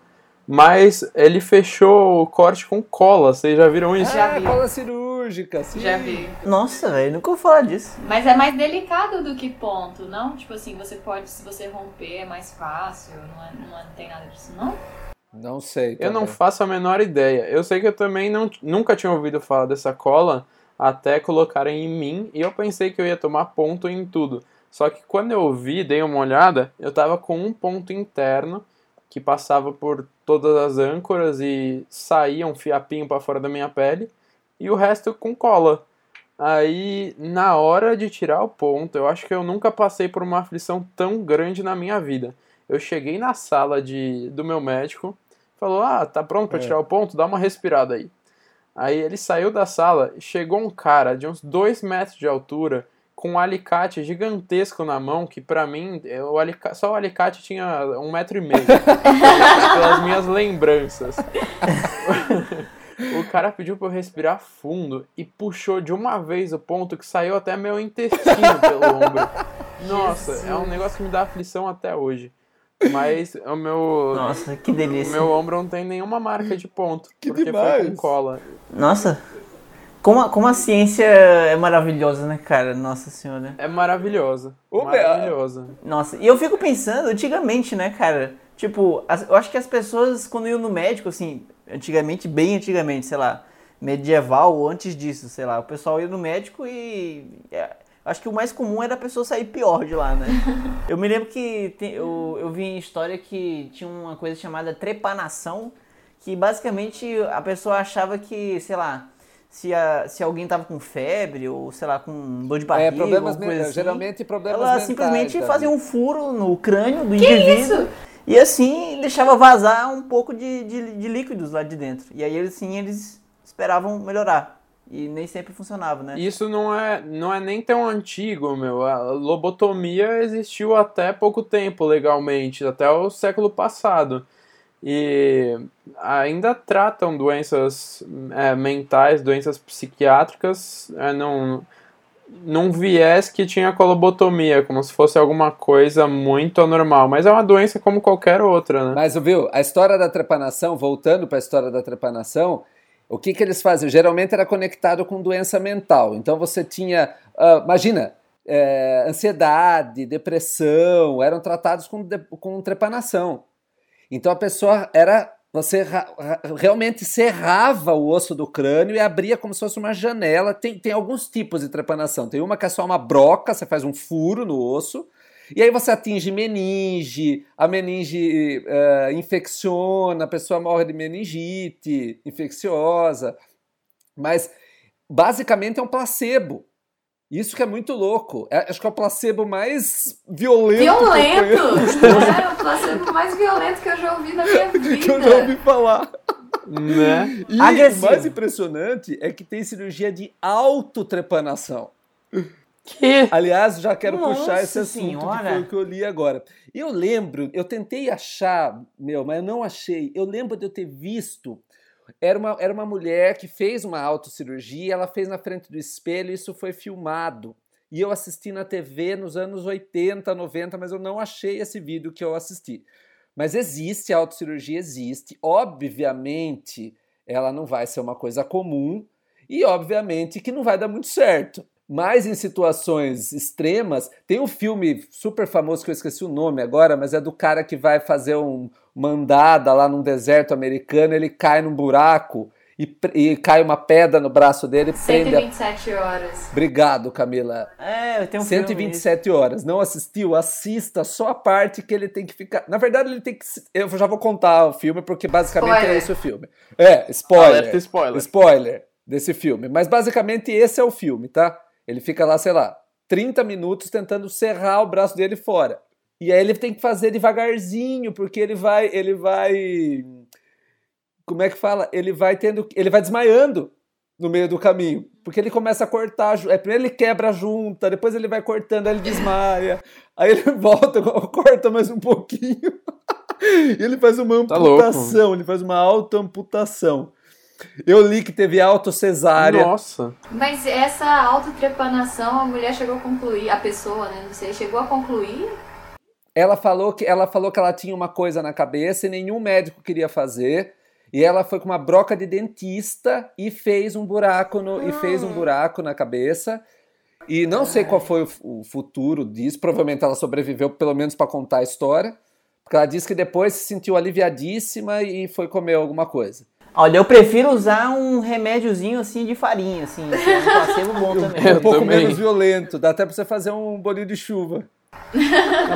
Mas ele fechou o corte com cola, vocês já viram isso? Já vi. cola cirúrgica, sim. Já vi. Nossa, velho, nunca vou falar disso. Mas é mais delicado do que ponto, não? Tipo assim, você pode, se você romper, é mais fácil, não, é, não, é, não tem nada disso, não? Não sei. Também. Eu não faço a menor ideia. Eu sei que eu também não, nunca tinha ouvido falar dessa cola até colocarem em mim e eu pensei que eu ia tomar ponto em tudo. Só que quando eu vi, dei uma olhada, eu tava com um ponto interno que passava por todas as âncoras e saía um fiapinho para fora da minha pele e o resto com cola. Aí, na hora de tirar o ponto, eu acho que eu nunca passei por uma aflição tão grande na minha vida. Eu cheguei na sala de, do meu médico, falou: Ah, tá pronto para é. tirar o ponto? Dá uma respirada aí. Aí ele saiu da sala e chegou um cara de uns dois metros de altura com um alicate gigantesco na mão, que para mim, o alicate, só o alicate tinha um metro e meio. pelas minhas lembranças. o cara pediu pra eu respirar fundo e puxou de uma vez o ponto que saiu até meu intestino pelo ombro. Nossa, Jesus. é um negócio que me dá aflição até hoje. Mas o meu. Nossa, que delícia. O meu ombro não tem nenhuma marca de ponto. Que porque demais. foi com cola. Nossa, como a, como a ciência é maravilhosa, né, cara? Nossa senhora. É maravilhosa. maravilhosa. Nossa, e eu fico pensando, antigamente, né, cara? Tipo, as, eu acho que as pessoas, quando iam no médico, assim, antigamente, bem antigamente, sei lá, medieval ou antes disso, sei lá, o pessoal ia no médico e. É, acho que o mais comum era a pessoa sair pior de lá, né? eu me lembro que tem, eu, eu vi em história que tinha uma coisa chamada trepanação, que basicamente a pessoa achava que, sei lá se, a, se alguém tava com febre ou, sei lá, com dor de é, barriga, é, problemas coisa assim, geralmente problemas ela mentais, simplesmente fazia um furo no crânio do que indivíduo. Isso? E assim deixava vazar um pouco de, de, de, líquidos lá de dentro. E aí assim eles esperavam melhorar. E nem sempre funcionava, né? Isso não é, não é nem tão antigo, meu. A lobotomia existiu até pouco tempo legalmente, até o século passado. E ainda tratam doenças é, mentais, doenças psiquiátricas, é, não, num viés que tinha colobotomia, como se fosse alguma coisa muito anormal. Mas é uma doença como qualquer outra, né? Mas, viu, a história da trepanação, voltando para a história da trepanação, o que, que eles faziam? Geralmente era conectado com doença mental. Então você tinha, uh, imagina, é, ansiedade, depressão, eram tratados com, com trepanação. Então a pessoa era. Você realmente serrava o osso do crânio e abria como se fosse uma janela. Tem, tem alguns tipos de trepanação. Tem uma que é só uma broca, você faz um furo no osso. E aí você atinge meninge, a meninge uh, infecciona, a pessoa morre de meningite infecciosa. Mas basicamente é um placebo. Isso que é muito louco. É, acho que é o placebo mais violento. Violento! é o placebo mais violento que eu já ouvi na minha vida. que eu já ouvi falar. Né? E Agressivo. o mais impressionante é que tem cirurgia de autotrepanação. Que? Aliás, já quero Nossa puxar esse assunto senhora. que foi o que eu li agora. Eu lembro, eu tentei achar, meu, mas eu não achei. Eu lembro de eu ter visto. Era uma, era uma mulher que fez uma autocirurgia, ela fez na frente do espelho, isso foi filmado. E eu assisti na TV nos anos 80, 90, mas eu não achei esse vídeo que eu assisti. Mas existe, a autocirurgia existe. Obviamente, ela não vai ser uma coisa comum e, obviamente, que não vai dar muito certo. Mas em situações extremas, tem um filme super famoso que eu esqueci o nome agora, mas é do cara que vai fazer um, uma andada lá num deserto americano, ele cai num buraco e, e cai uma pedra no braço dele. 127 prende a... horas. Obrigado, Camila. É, eu tenho um 127 filme. horas. Não assistiu? Assista só a parte que ele tem que ficar. Na verdade, ele tem que. Eu já vou contar o filme, porque basicamente é spoiler. é esse o filme. É, spoiler. Alerta spoiler. Spoiler desse filme. Mas basicamente esse é o filme, tá? Ele fica lá, sei lá, 30 minutos tentando serrar o braço dele fora. E aí ele tem que fazer devagarzinho, porque ele vai, ele vai como é que fala? Ele vai tendo, ele vai desmaiando no meio do caminho, porque ele começa a cortar, é, primeiro ele quebra a junta, depois ele vai cortando, aí ele desmaia, aí ele volta, corta mais um pouquinho. e ele faz uma tá amputação, tá ele faz uma autoamputação. Eu li que teve autocesárea. Nossa. Mas essa autotrepanação, a mulher chegou a concluir, a pessoa, né, não sei, chegou a concluir? Ela falou que ela falou que ela tinha uma coisa na cabeça e nenhum médico queria fazer. E ela foi com uma broca de dentista e fez um buraco no, e fez um ah. buraco na cabeça. E não sei qual foi o, o futuro disso. Provavelmente ela sobreviveu pelo menos para contar a história, porque ela disse que depois se sentiu aliviadíssima e foi comer alguma coisa. Olha, eu prefiro usar um remédiozinho assim de farinha, assim, que é um placebo bom também. um pouco também. menos violento, dá até pra você fazer um bolinho de chuva.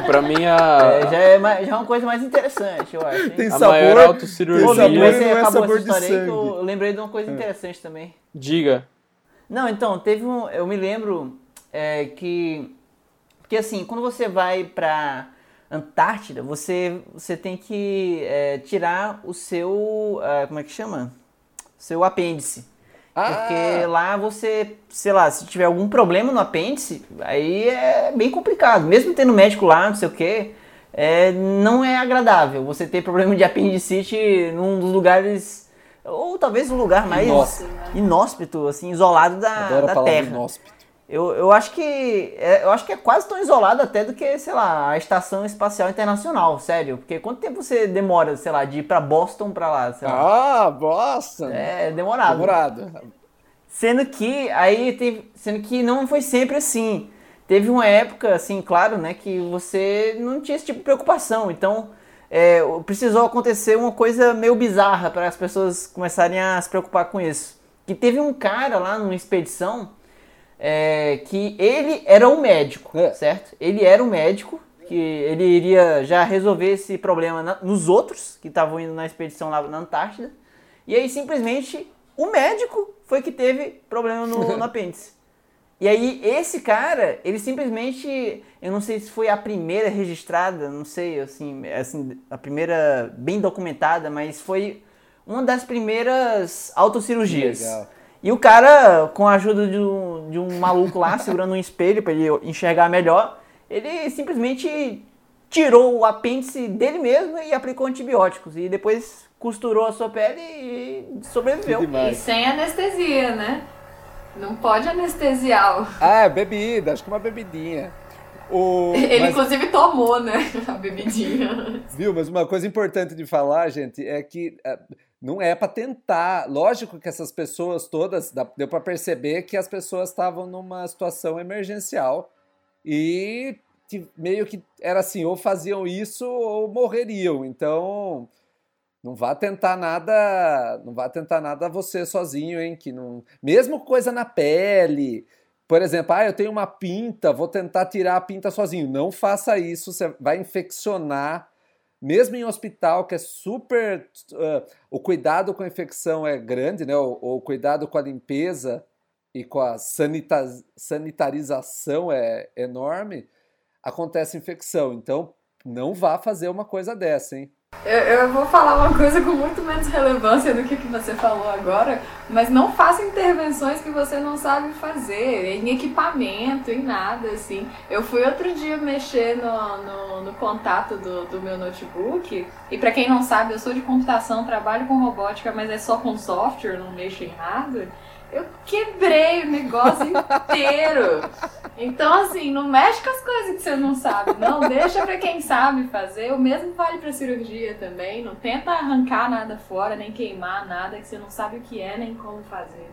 Pra mim a... É, já, é mais, já é uma coisa mais interessante, eu acho. Hein? Tem a sabor, maior autocirurgia. Tem sabor, você não é sabor de sangue. Eu lembrei de uma coisa é. interessante também. Diga. Não, então, teve um... Eu me lembro é, que... Porque assim, quando você vai pra Antártida, você, você tem que é, tirar o seu. Uh, como é que chama? Seu apêndice. Ah. Porque lá você, sei lá, se tiver algum problema no apêndice, aí é bem complicado. Mesmo tendo médico lá, não sei o quê, é, não é agradável você ter problema de apendicite num dos lugares. Ou talvez um lugar mais inóspito, inóspito assim, isolado da, Adoro da terra. Inóspito. Eu, eu, acho que é, eu acho que é quase tão isolado até do que, sei lá, a Estação Espacial Internacional, sério. Porque quanto tempo você demora, sei lá, de ir pra Boston pra lá? Ah, Boston! É, demorado. Demorado. Sendo que aí teve, sendo que não foi sempre assim. Teve uma época, assim, claro, né, que você não tinha esse tipo de preocupação. Então, é, precisou acontecer uma coisa meio bizarra para as pessoas começarem a se preocupar com isso. Que teve um cara lá numa expedição é, que ele era um médico, é. certo? Ele era um médico, que ele iria já resolver esse problema na, nos outros que estavam indo na expedição lá na Antártida. E aí simplesmente o médico foi que teve problema no, no apêndice. E aí esse cara, ele simplesmente, eu não sei se foi a primeira registrada, não sei, assim, assim, a primeira bem documentada, mas foi uma das primeiras autocirurgias. Legal. E o cara, com a ajuda de um, de um maluco lá, segurando um espelho para ele enxergar melhor, ele simplesmente tirou o apêndice dele mesmo e aplicou antibióticos. E depois costurou a sua pele e sobreviveu. Demais. E sem anestesia, né? Não pode anestesiar. Ah, bebida, acho que uma bebidinha. O, Ele, mas- inclusive, tomou, né? A bebidinha. Viu? Mas uma coisa importante de falar, gente, é que eh, não é para tentar. Lógico que essas pessoas todas, deu para perceber que as pessoas estavam numa situação emergencial e meio que era assim, ou faziam isso ou morreriam. Então, não vá tentar nada, não vá tentar nada você sozinho, hein, que não, mesmo coisa na pele, por exemplo, ah, eu tenho uma pinta, vou tentar tirar a pinta sozinho. Não faça isso, você vai infeccionar. Mesmo em hospital, que é super. ah, o cuidado com a infecção é grande, né? O, o cuidado com a limpeza e com a sanita- sanitarização é enorme, acontece infecção. Então, não vá fazer uma coisa dessa, hein? Eu, eu vou falar uma coisa com muito menos relevância do que, que você falou agora, mas não faça intervenções que você não sabe fazer, em equipamento, em nada, assim. Eu fui outro dia mexer no, no, no contato do, do meu notebook, e pra quem não sabe, eu sou de computação, trabalho com robótica, mas é só com software, não mexo em hardware. Eu quebrei o negócio inteiro. Então, assim, não mexe com as coisas que você não sabe, não. Deixa pra quem sabe fazer. O mesmo vale pra cirurgia também. Não tenta arrancar nada fora, nem queimar nada que você não sabe o que é, nem como fazer.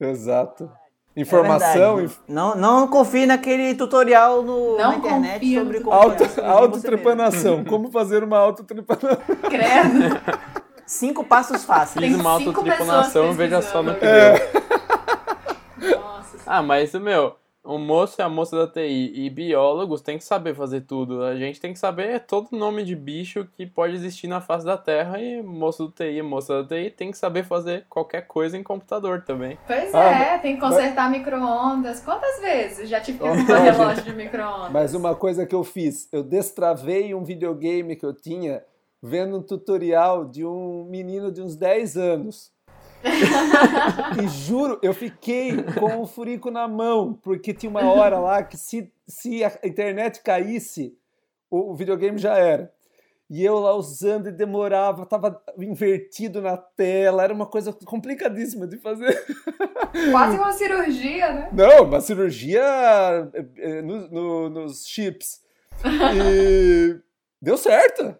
Exato. É Informação, verdade. não, não confie naquele tutorial no, Não na internet sobre tutorial. como auto, autotrepanação. Como fazer uma autotrepanação. Credo. Cinco passos fáceis. Tem Fiz uma e pessoas veja só no que deu. Nossa. Ah, mas, meu, o moço e a moça da TI e biólogos têm que saber fazer tudo. A gente tem que saber todo nome de bicho que pode existir na face da Terra e moço do TI e moça da TI tem que saber fazer qualquer coisa em computador também. Pois Ah, é, tem que consertar micro-ondas. Quantas vezes já tive que arrumar relógio de micro-ondas? Mas uma coisa que eu fiz, eu destravei um videogame que eu tinha vendo um tutorial de um menino de uns 10 anos. e juro, eu fiquei com o furico na mão, porque tinha uma hora lá que se, se a internet caísse, o, o videogame já era. E eu lá usando e demorava, tava invertido na tela, era uma coisa complicadíssima de fazer. Quase uma cirurgia, né? Não, uma cirurgia eh, eh, no- no- nos chips. E deu certo.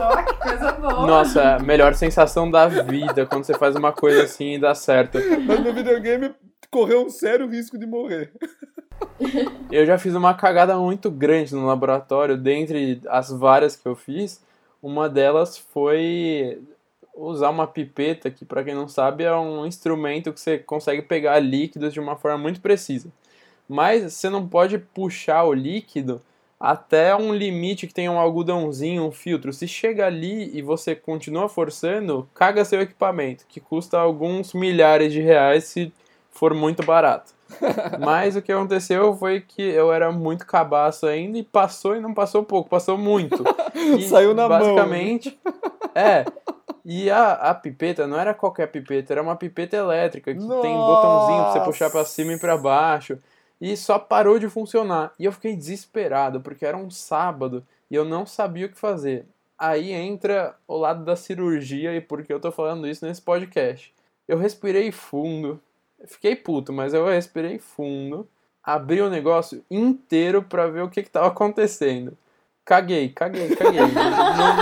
Ó, que coisa boa. Nossa, é a melhor sensação da vida quando você faz uma coisa assim e dá certo. Mas no videogame correu um sério risco de morrer. Eu já fiz uma cagada muito grande no laboratório, dentre as várias que eu fiz. Uma delas foi usar uma pipeta, que para quem não sabe é um instrumento que você consegue pegar líquidos de uma forma muito precisa. Mas você não pode puxar o líquido até um limite que tem um algodãozinho, um filtro. Se chega ali e você continua forçando, caga seu equipamento, que custa alguns milhares de reais se for muito barato. Mas o que aconteceu foi que eu era muito cabaço ainda e passou e não passou pouco, passou muito. E Saiu na mão. basicamente, É. E a, a pipeta não era qualquer pipeta, era uma pipeta elétrica que tem botãozinho pra você puxar pra cima e pra baixo. E só parou de funcionar. E eu fiquei desesperado, porque era um sábado e eu não sabia o que fazer. Aí entra o lado da cirurgia e por que eu tô falando isso nesse podcast. Eu respirei fundo, fiquei puto, mas eu respirei fundo, abri o negócio inteiro pra ver o que que tava acontecendo. Caguei, caguei, caguei.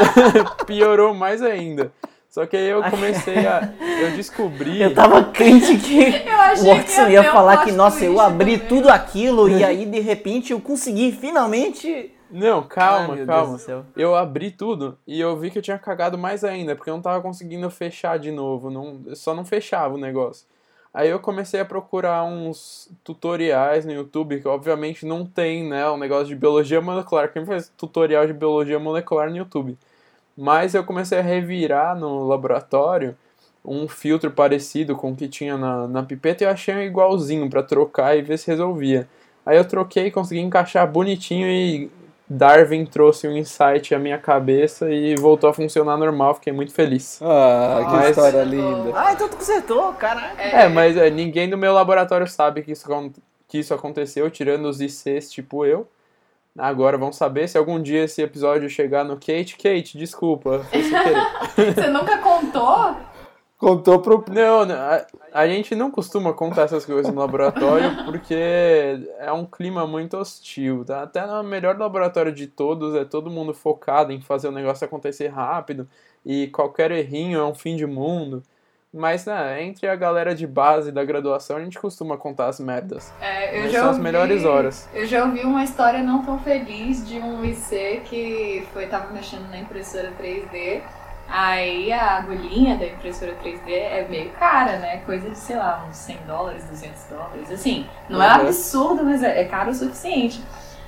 Piorou mais ainda. Só que aí eu comecei a. Eu descobri. Eu tava crente que Eu achei o Watson que ia falar que, nossa, eu abri também. tudo aquilo e aí de repente eu consegui finalmente. Não, calma, Ai, calma. Eu abri tudo e eu vi que eu tinha cagado mais ainda, porque eu não tava conseguindo fechar de novo, não, só não fechava o negócio. Aí eu comecei a procurar uns tutoriais no YouTube, que obviamente não tem, né, um negócio de biologia molecular. Quem faz tutorial de biologia molecular no YouTube? Mas eu comecei a revirar no laboratório um filtro parecido com o que tinha na, na pipeta e eu achei um igualzinho pra trocar e ver se resolvia. Aí eu troquei, consegui encaixar bonitinho e Darwin trouxe um insight à minha cabeça e voltou a funcionar normal, fiquei muito feliz. Ah, que Mas- história linda. Ah, então tu consertou, caraca. É, mas é, ninguém do meu laboratório sabe que isso, que isso aconteceu, tirando os ICs tipo eu. Agora vamos saber se algum dia esse episódio chegar no Kate. Kate, desculpa. Você nunca contou? Contou pro. Não, não, a, a gente não costuma contar essas coisas no laboratório porque é um clima muito hostil, tá? Até no melhor laboratório de todos é todo mundo focado em fazer o negócio acontecer rápido e qualquer errinho é um fim de mundo. Mas, né, entre a galera de base da graduação, a gente costuma contar as merdas. É, eu Mas já são as ouvi- melhores horas. Eu já ouvi uma história não tão feliz de um IC que foi tava mexendo na impressora 3D. Aí a agulhinha da impressora 3D é meio cara, né? Coisa de, sei lá, uns 100 dólares, 200 dólares. Assim, não é Uhum. absurdo, mas é, é caro o suficiente.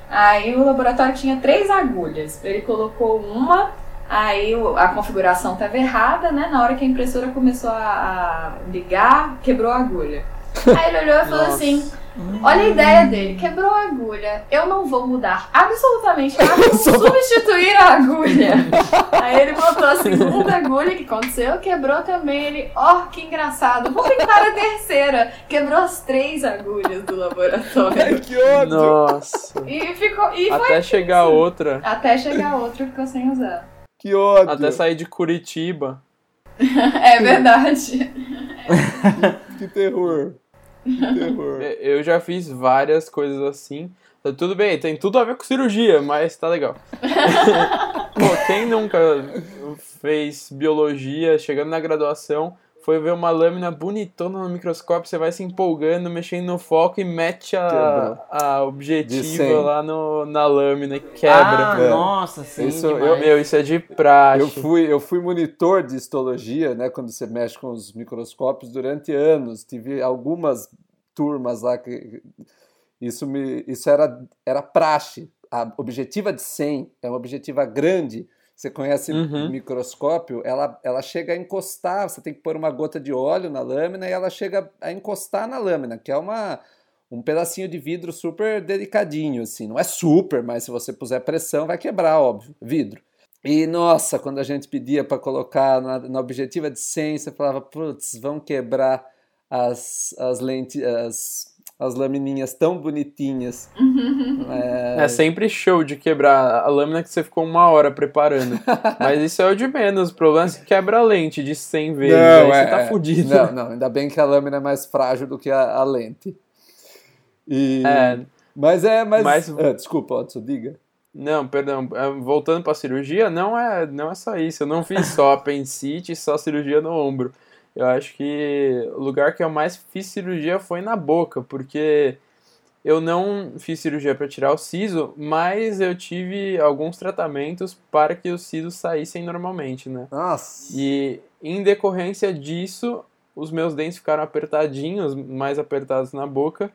Aí o laboratório tinha três agulhas. Ele colocou uma, aí a configuração estava errada, né? Na hora que a impressora começou a, a ligar, quebrou a agulha. Aí ele olhou e falou Nossa. assim: Olha a ideia dele, quebrou a agulha. Eu não vou mudar absolutamente nada, vou substituir a agulha. Aí ele botou a segunda agulha, que aconteceu, quebrou também. Ele, ó, que engraçado, vou tentar a terceira. Quebrou as três agulhas do laboratório. que ódio! Nossa! E ficou. E foi Até chegar outra, até chegar outro ficou sem usar. Que ódio! até sair de Curitiba. É verdade. Que terror! Que terror! Eu já fiz várias coisas assim. Tá Tudo bem, tem tudo a ver com cirurgia, mas tá legal. Pô, quem nunca fez biologia, chegando na graduação, foi ver uma lâmina bonitona no microscópio, você vai se empolgando, mexendo no foco e mete a, a objetiva lá no, na lâmina e quebra. Ah, É. nossa, sim. Isso eu-. Meu, isso é de praxe. Eu fui, eu fui monitor de histologia, né, quando você mexe com os microscópios durante anos. Tive algumas turmas lá que isso me isso era era praxe. A objetiva de 100 é uma objetiva grande. Você conhece Uhum. o microscópio, ela, ela chega a encostar, você tem que pôr uma gota de óleo na lâmina e ela chega a encostar na lâmina, que é uma um pedacinho de vidro super delicadinho assim, não é super, mas se você puser pressão vai quebrar, óbvio, vidro. E nossa, quando a gente pedia para colocar na, na objetiva de 100, você falava, putz, vão quebrar as, as lentes, as, as lamininhas tão bonitinhas. É, É sempre show de quebrar a lâmina que você ficou uma hora preparando. Mas isso é o de menos. O problema é que quebra a lente de 100 vezes. aí você tá fudido. Não, não, ainda bem que a lâmina é mais frágil do que a, a lente. E, É, mas é, mas, Mas- Ah, desculpa, Odson, diga. não, perdão. é, Voltando pra cirurgia, não é, não é só isso. Eu não fiz só apendicite, só cirurgia no ombro. Eu acho que o lugar que eu mais fiz cirurgia foi na boca, porque eu não fiz cirurgia para tirar o siso, mas eu tive alguns tratamentos para que os sisos saíssem normalmente, né? Nossa. E em decorrência disso, os meus dentes ficaram apertadinhos, mais apertados na boca.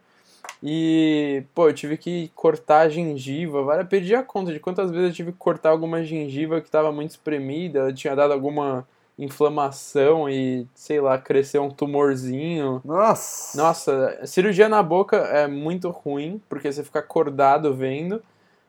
E, pô, eu tive que cortar a gengiva. Várias, perdi a conta de quantas vezes eu tive que cortar alguma gengiva que estava muito espremida, tinha dado alguma inflamação e, sei lá, cresceu um tumorzinho. Nossa. Nossa, cirurgia na boca é muito ruim, porque você fica acordado vendo.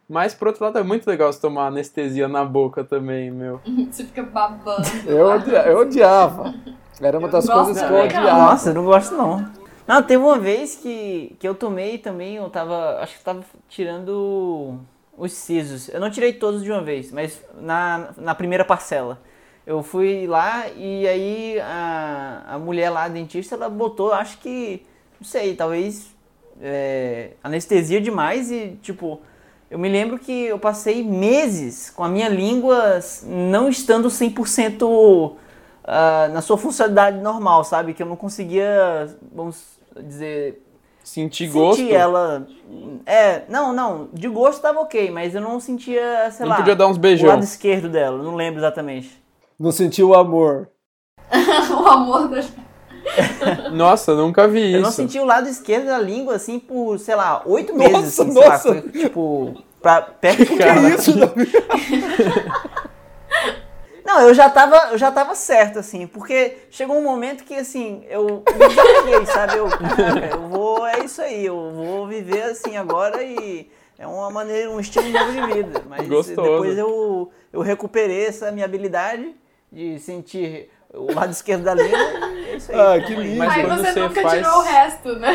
Mas, por outro lado, é muito legal você tomar anestesia na boca também, meu. Você fica babando. Eu, odia- eu odiava. Era uma Eu das gosto coisas que eu odiava. Nossa, eu não gosto não. Não, teve uma vez que, que eu tomei também, eu tava, acho que tava tirando os sisos. Eu não tirei todos de uma vez, mas na, na primeira parcela. Eu fui lá e aí a, a mulher lá, a dentista, ela botou, acho que, não sei, talvez é, anestesia demais e, tipo, eu me lembro que eu passei meses com a minha língua não estando 100% ah, na sua funcionalidade normal, sabe? Que eu não conseguia, vamos dizer, Sentir gosto. sentir ela. É, não, não, de gosto tava ok, mas eu não sentia, sei Não lá, podia dar uns o beijão. lado esquerdo dela, não lembro exatamente. Não sentiu o amor. o amor da. Nossa, nunca vi Eu não isso. senti o lado esquerdo da língua, assim, por, sei lá, oito meses, Nossa, assim, sei lá, nossa. foi, tipo, pra, perto Que isso, Davi? Não, eu já tava, eu já tava certo, assim, porque chegou um momento que, assim, eu me desafiei, sabe? Eu, "Caraca, eu vou, é isso aí, eu vou viver assim agora e É uma maneira, um estilo novo de vida. Mas Gostoso. depois eu, eu recuperei essa minha habilidade de sentir o lado esquerdo da língua e é isso aí. Ah, que lindo. Mas Aí quando você você nunca faz- tirou o resto, né?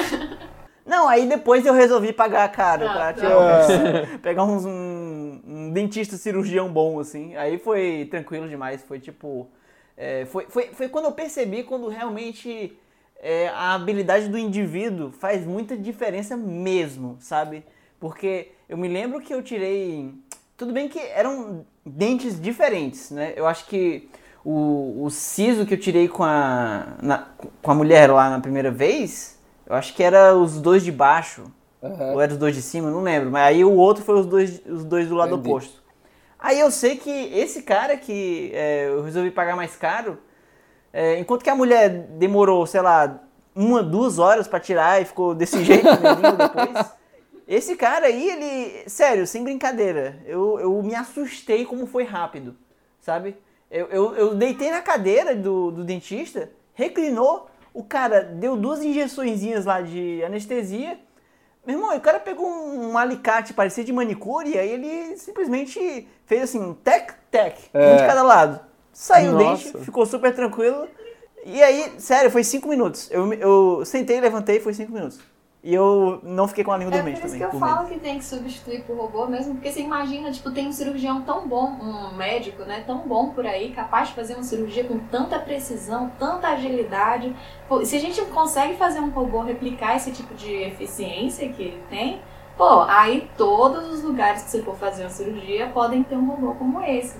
Não, aí depois eu resolvi pagar caro Ah, pra tá. tirar o resto. Pegar uns, um, um dentista cirurgião bom, assim. Aí foi tranquilo demais. Foi tipo. é, foi, foi, foi quando eu percebi quando realmente é, a habilidade do indivíduo faz muita diferença mesmo, sabe? Porque eu me lembro que eu tirei. Tudo bem que eram dentes diferentes, né? Eu acho que o, o siso que eu tirei com a, na- com a mulher lá na primeira vez, eu acho que era os dois de baixo. Aham. Ou era os dois de cima, não lembro. Mas aí o outro foi os dois, os dois do lado Entendi. oposto. Aí eu sei que esse cara que é, eu resolvi pagar mais caro, é, enquanto que a mulher demorou, sei lá, uma, duas horas pra tirar e ficou desse jeito depois. Esse cara aí, ele. Sério, sem brincadeira. Eu, eu me assustei como foi rápido, sabe? Eu, eu, eu deitei na cadeira do, do dentista, reclinou, o cara deu duas injeçõezinhas lá de anestesia. Meu irmão, o cara pegou um, um alicate parecia de manicure, e aí ele simplesmente fez assim, um tec, tec, um É. de cada lado. Saiu o dente, Nossa. ficou super tranquilo. E aí, sério, foi cinco minutos. Eu, eu sentei, levantei, foi cinco minutos. E eu não fiquei com a língua É por dormente isso também. que eu por falo medo. que tem que substituir por robô mesmo, porque você imagina, tipo, tem um cirurgião tão bom, um médico, né, tão bom por aí, capaz de fazer uma cirurgia com tanta precisão, tanta agilidade. Pô, se a gente consegue fazer um robô replicar esse tipo de eficiência que ele tem, pô, aí todos os lugares que você for fazer uma cirurgia podem ter um robô como esse.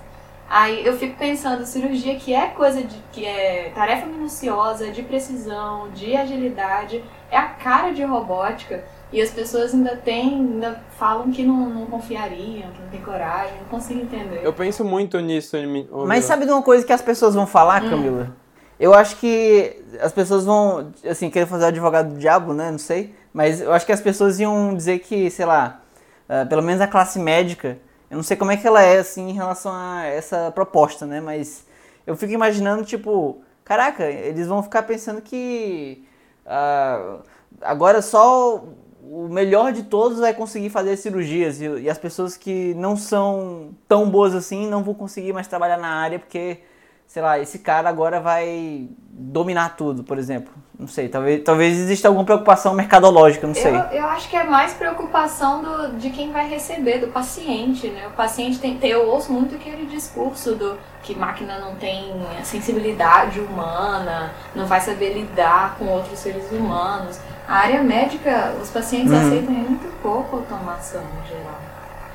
Aí eu fico pensando, cirurgia que é coisa de que é tarefa minuciosa, de precisão, de agilidade, é a cara de robótica. E as pessoas ainda têm, ainda falam que não, não confiariam, que não tem coragem, não consigo entender. Eu penso muito nisso. em mim- ô, Mas meu. sabe de uma coisa que as pessoas vão falar, Camila? Eu acho que as pessoas vão, assim, querer fazer o advogado do diabo, né? Não sei. Mas eu acho que as pessoas iam dizer que, sei lá, ah, pelo menos a classe médica, eu não sei como é que ela é, assim, em relação a essa proposta, né? Mas eu fico imaginando, tipo, caraca, eles vão ficar pensando que ah, agora só o melhor de todos vai conseguir fazer cirurgias e, e as pessoas que não são tão boas assim não vão conseguir mais trabalhar na área porque, sei lá, esse cara agora vai dominar tudo, por exemplo. Não sei, talvez, talvez exista alguma preocupação mercadológica, não sei. Eu, eu acho que é mais preocupação do, de quem vai receber, do paciente, né? O paciente tem, eu ouço muito aquele discurso do que máquina não tem sensibilidade humana, não vai saber lidar com outros seres humanos. A área médica, os pacientes Uhum. aceitam muito pouco automação em geral.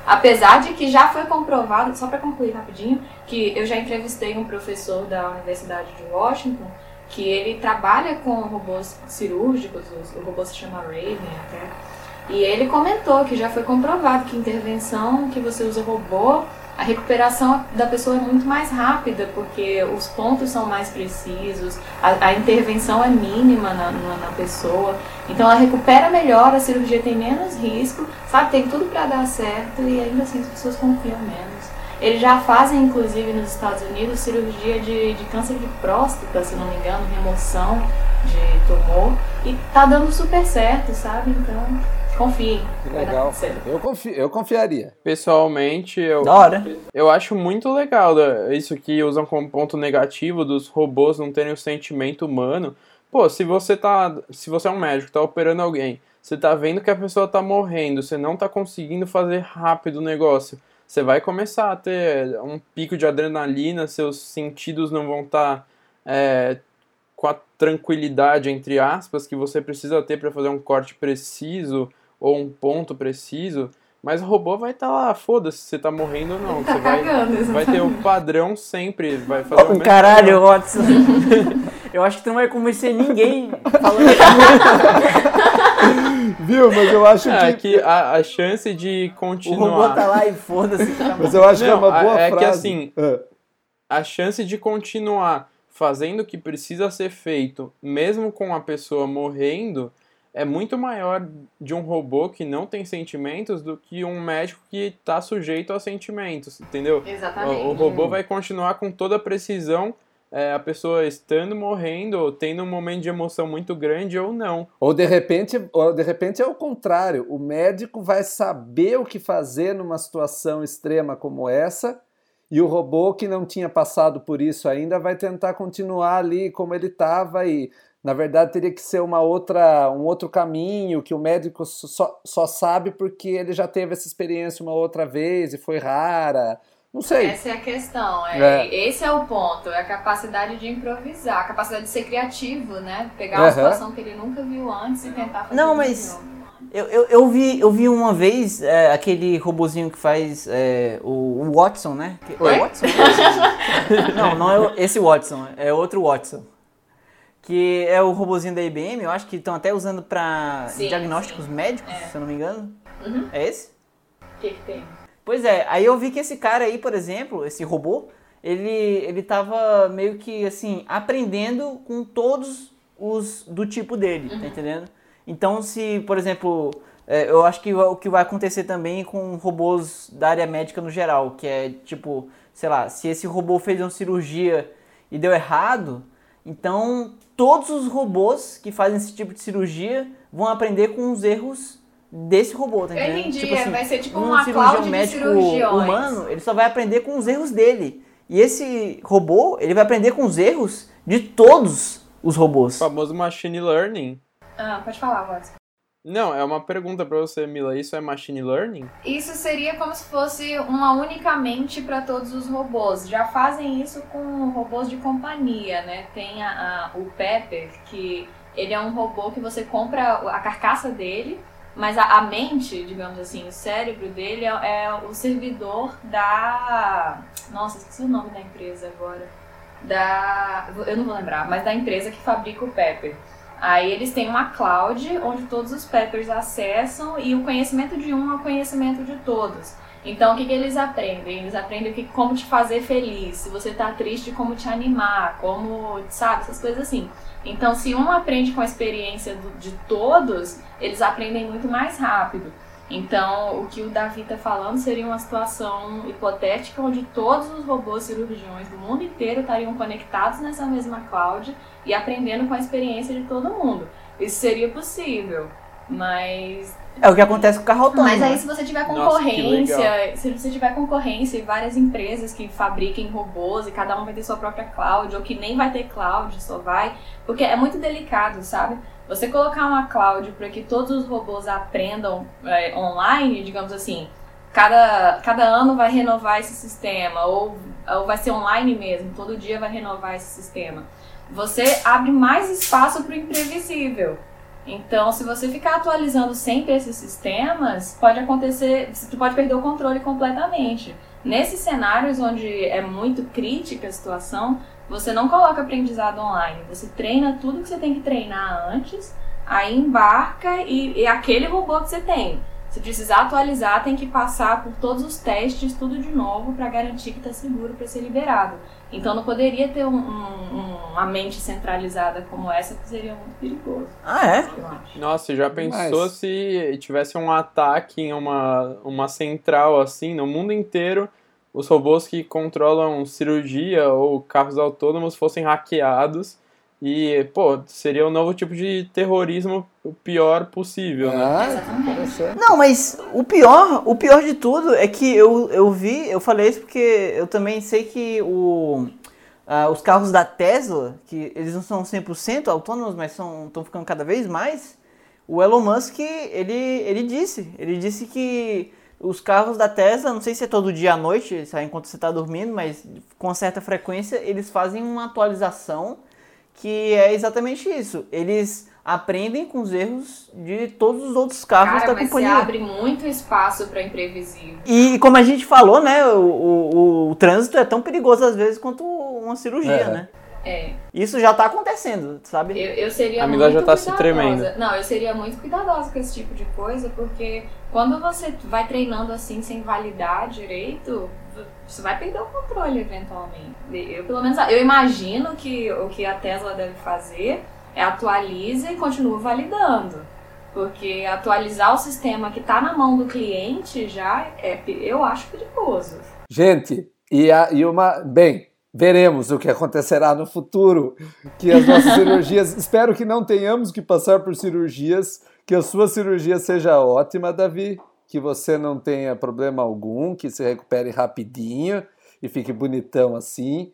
Apesar de que já foi comprovado, só para concluir rapidinho, que eu já entrevistei um professor da Universidade de Washington que ele trabalha com robôs cirúrgicos, o robô se chama Raven até, e ele comentou que já foi comprovado que intervenção que você usa robô, a recuperação da pessoa é muito mais rápida, porque os pontos são mais precisos, a, a intervenção é mínima na, na, na pessoa, então ela recupera melhor, a cirurgia tem menos risco, sabe, tem tudo para dar certo e ainda assim as pessoas confiam menos. Eles já fazem, inclusive, nos Estados Unidos, cirurgia de, de câncer de próstata, se não me engano, remoção de tumor. E tá dando super certo, sabe? Então, confiem. Que legal. Eu, confio, eu confiaria. Pessoalmente, eu, Da hora. eu acho muito legal da- isso que usam como ponto negativo dos robôs não terem o sentimento humano. Pô, se você tá. Se você é um médico, tá operando alguém, você tá vendo que a pessoa tá morrendo, você não tá conseguindo fazer rápido o negócio. Você vai começar a ter um pico de adrenalina, seus sentidos não vão estar com a tranquilidade, entre aspas, que você precisa ter para fazer um corte preciso ou um ponto preciso. Mas o robô vai estar lá, foda-se se você tá morrendo ou não. Tá Você vai, cagando, vai ter o padrão sempre, vai fazer o Oh, mesmo caralho, Watson. Eu acho que tu não vai convencer ninguém falando Viu? Mas eu acho É que. que a, a chance de o continuar. robô tá lá e foda-se. tá Mas eu acho que é Não, uma boa é que frase. assim, Ah, a chance de continuar fazendo o que precisa ser feito, mesmo com a pessoa morrendo, é muito maior de um robô que não tem sentimentos do que um médico que está sujeito a sentimentos, entendeu? Exatamente. O, o robô vai continuar com toda a precisão é, a pessoa estando morrendo, tendo um momento de emoção muito grande ou não. Ou de repente, ou de repente é o contrário. O médico vai saber o que fazer numa situação extrema como essa, e o robô que não tinha passado por isso ainda vai tentar continuar ali como ele estava e na verdade teria que ser uma outra, um outro caminho que o médico só, só sabe porque ele já teve essa experiência uma outra vez e foi rara. Não sei. Essa é a questão. É, é. Esse é o ponto. É a capacidade de improvisar, a capacidade de ser criativo, né? Pegar uma situação que ele nunca viu antes e tentar fazer Não, mas eu, eu, eu, vi, eu vi uma vez é, aquele robozinho que faz é, o, o, Watson, né? Oi? É Watson? não, não é esse Watson, é outro Watson. Que é o robozinho da IBM, eu acho que estão até usando para diagnósticos sim. médicos, é. se eu não me engano. Uhum. É esse? O que, que tem? Pois é, aí eu vi que esse cara aí, por exemplo, esse robô, ele, ele tava meio que assim, aprendendo com todos os do tipo dele, tá uhum. tá entendendo? Então, se, por exemplo, é, eu acho que o que vai acontecer também com robôs da área médica no geral, que é tipo, sei lá, se esse robô fez uma cirurgia e deu errado, então todos os robôs que fazem esse tipo de cirurgia vão aprender com os erros desse robô, tá entendendo? Eu entendi, tipo assim, vai ser tipo um cirurgião médico humano, ele só vai aprender com os erros dele. E esse robô, ele vai aprender com os erros de todos os robôs. O famoso machine learning. Ah, pode falar, Watson. Não, é uma pergunta para você, Mila. Isso é machine learning? Isso seria como se fosse uma única mente para todos os robôs. Já fazem isso com robôs de companhia, né? Tem a, a, o Pepper, que ele é um robô que você compra a carcaça dele mas a, a, mente, digamos assim, o cérebro dele é, é, o servidor da. Nossa, esqueci o nome da empresa agora. Da. Eu não vou lembrar, mas da empresa que fabrica o Pepper. Aí eles têm uma cloud onde todos os Peppers acessam e o conhecimento de um é o conhecimento de todos. Então o que, que eles aprendem? Eles aprendem que, como te fazer feliz, se você tá triste, como te animar, como, sabe, essas coisas assim. Então, se um aprende com a experiência do, de todos, eles aprendem muito mais rápido. Então, o que o Davi está falando seria uma situação hipotética onde todos os robôs cirurgiões do mundo inteiro estariam conectados nessa mesma cloud e aprendendo com a experiência de todo mundo. Isso seria possível, mas é o que acontece com o carro autônomo. Mas aí né? se você tiver concorrência, Nossa, se você tiver concorrência e várias empresas que fabriquem robôs e cada um vai ter sua própria cloud, ou que nem vai ter cloud, só vai. Porque é muito delicado, sabe? Você colocar uma cloud para que todos os robôs aprendam é, online, digamos assim, cada, cada ano vai renovar esse sistema, ou, ou vai ser online mesmo, todo dia vai renovar esse sistema. Você abre mais espaço para o imprevisível. Então, se você ficar atualizando sempre esses sistemas, pode acontecer, você pode perder o controle completamente. Nesses cenários onde é muito crítica a situação, você não coloca aprendizado online, você treina tudo que você tem que treinar antes, aí embarca e, e aquele robô que você tem. Se precisar atualizar, tem que passar por todos os testes, tudo de novo, para garantir que está seguro para ser liberado. Então não poderia ter um, um, uma mente centralizada como essa, que seria muito perigoso. Ah, é? Nossa, já pensou Mas... se tivesse um ataque em uma, uma central assim, no mundo inteiro, os robôs que controlam cirurgia ou carros autônomos fossem hackeados e, pô, seria um novo tipo de terrorismo o pior possível, né? Ah. Não, mas o pior, o pior de tudo é que eu, eu vi, eu falei isso porque eu também sei que o, uh, os carros da Tesla, que eles não são 100% autônomos, mas estão ficando cada vez mais, o Elon Musk, ele, ele disse, ele disse que os carros da Tesla, não sei se é todo dia à noite, enquanto você está dormindo, mas com certa frequência, eles fazem uma atualização que é exatamente isso. Eles aprendem com os erros de todos os outros carros Cara, da mas companhia. Você abre muito espaço para imprevisível. E como a gente falou, né, o, o, o, trânsito é tão perigoso às vezes quanto uma cirurgia, é. né? É. Isso já está acontecendo, sabe? Eu, eu seria a muito já tá se tremendo. Não, eu seria muito cuidadosa com esse tipo de coisa, porque quando você vai treinando assim sem validar direito, você vai perder o controle eventualmente. Eu, pelo menos, eu imagino que o que a Tesla deve fazer é atualiza e continua validando. Porque atualizar o sistema que está na mão do cliente já é, eu acho perigoso. Gente, e, a, e uma. Bem, veremos o que acontecerá no futuro, que as nossas cirurgias, espero que não tenhamos que passar por cirurgias, que a sua cirurgia seja ótima, Davi, que você não tenha problema algum, que se recupere rapidinho e fique bonitão assim.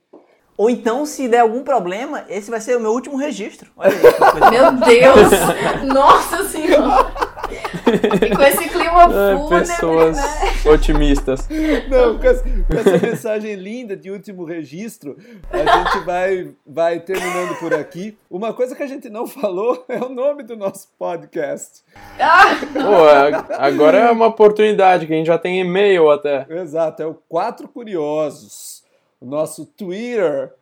Ou então, se der algum problema, esse vai ser o meu último registro. Olha aí. Meu Deus! Nossa senhora! E com esse clima Ai, fúnebre, pessoas né? otimistas. Não, com essa, com essa mensagem linda de último registro, a gente vai, vai terminando por aqui. Uma coisa que a gente não falou é o nome do nosso podcast. Ah, Pô, agora é uma oportunidade, que a gente já tem e-mail até. Exato, é o Quatro Curiosos. O nosso Twitter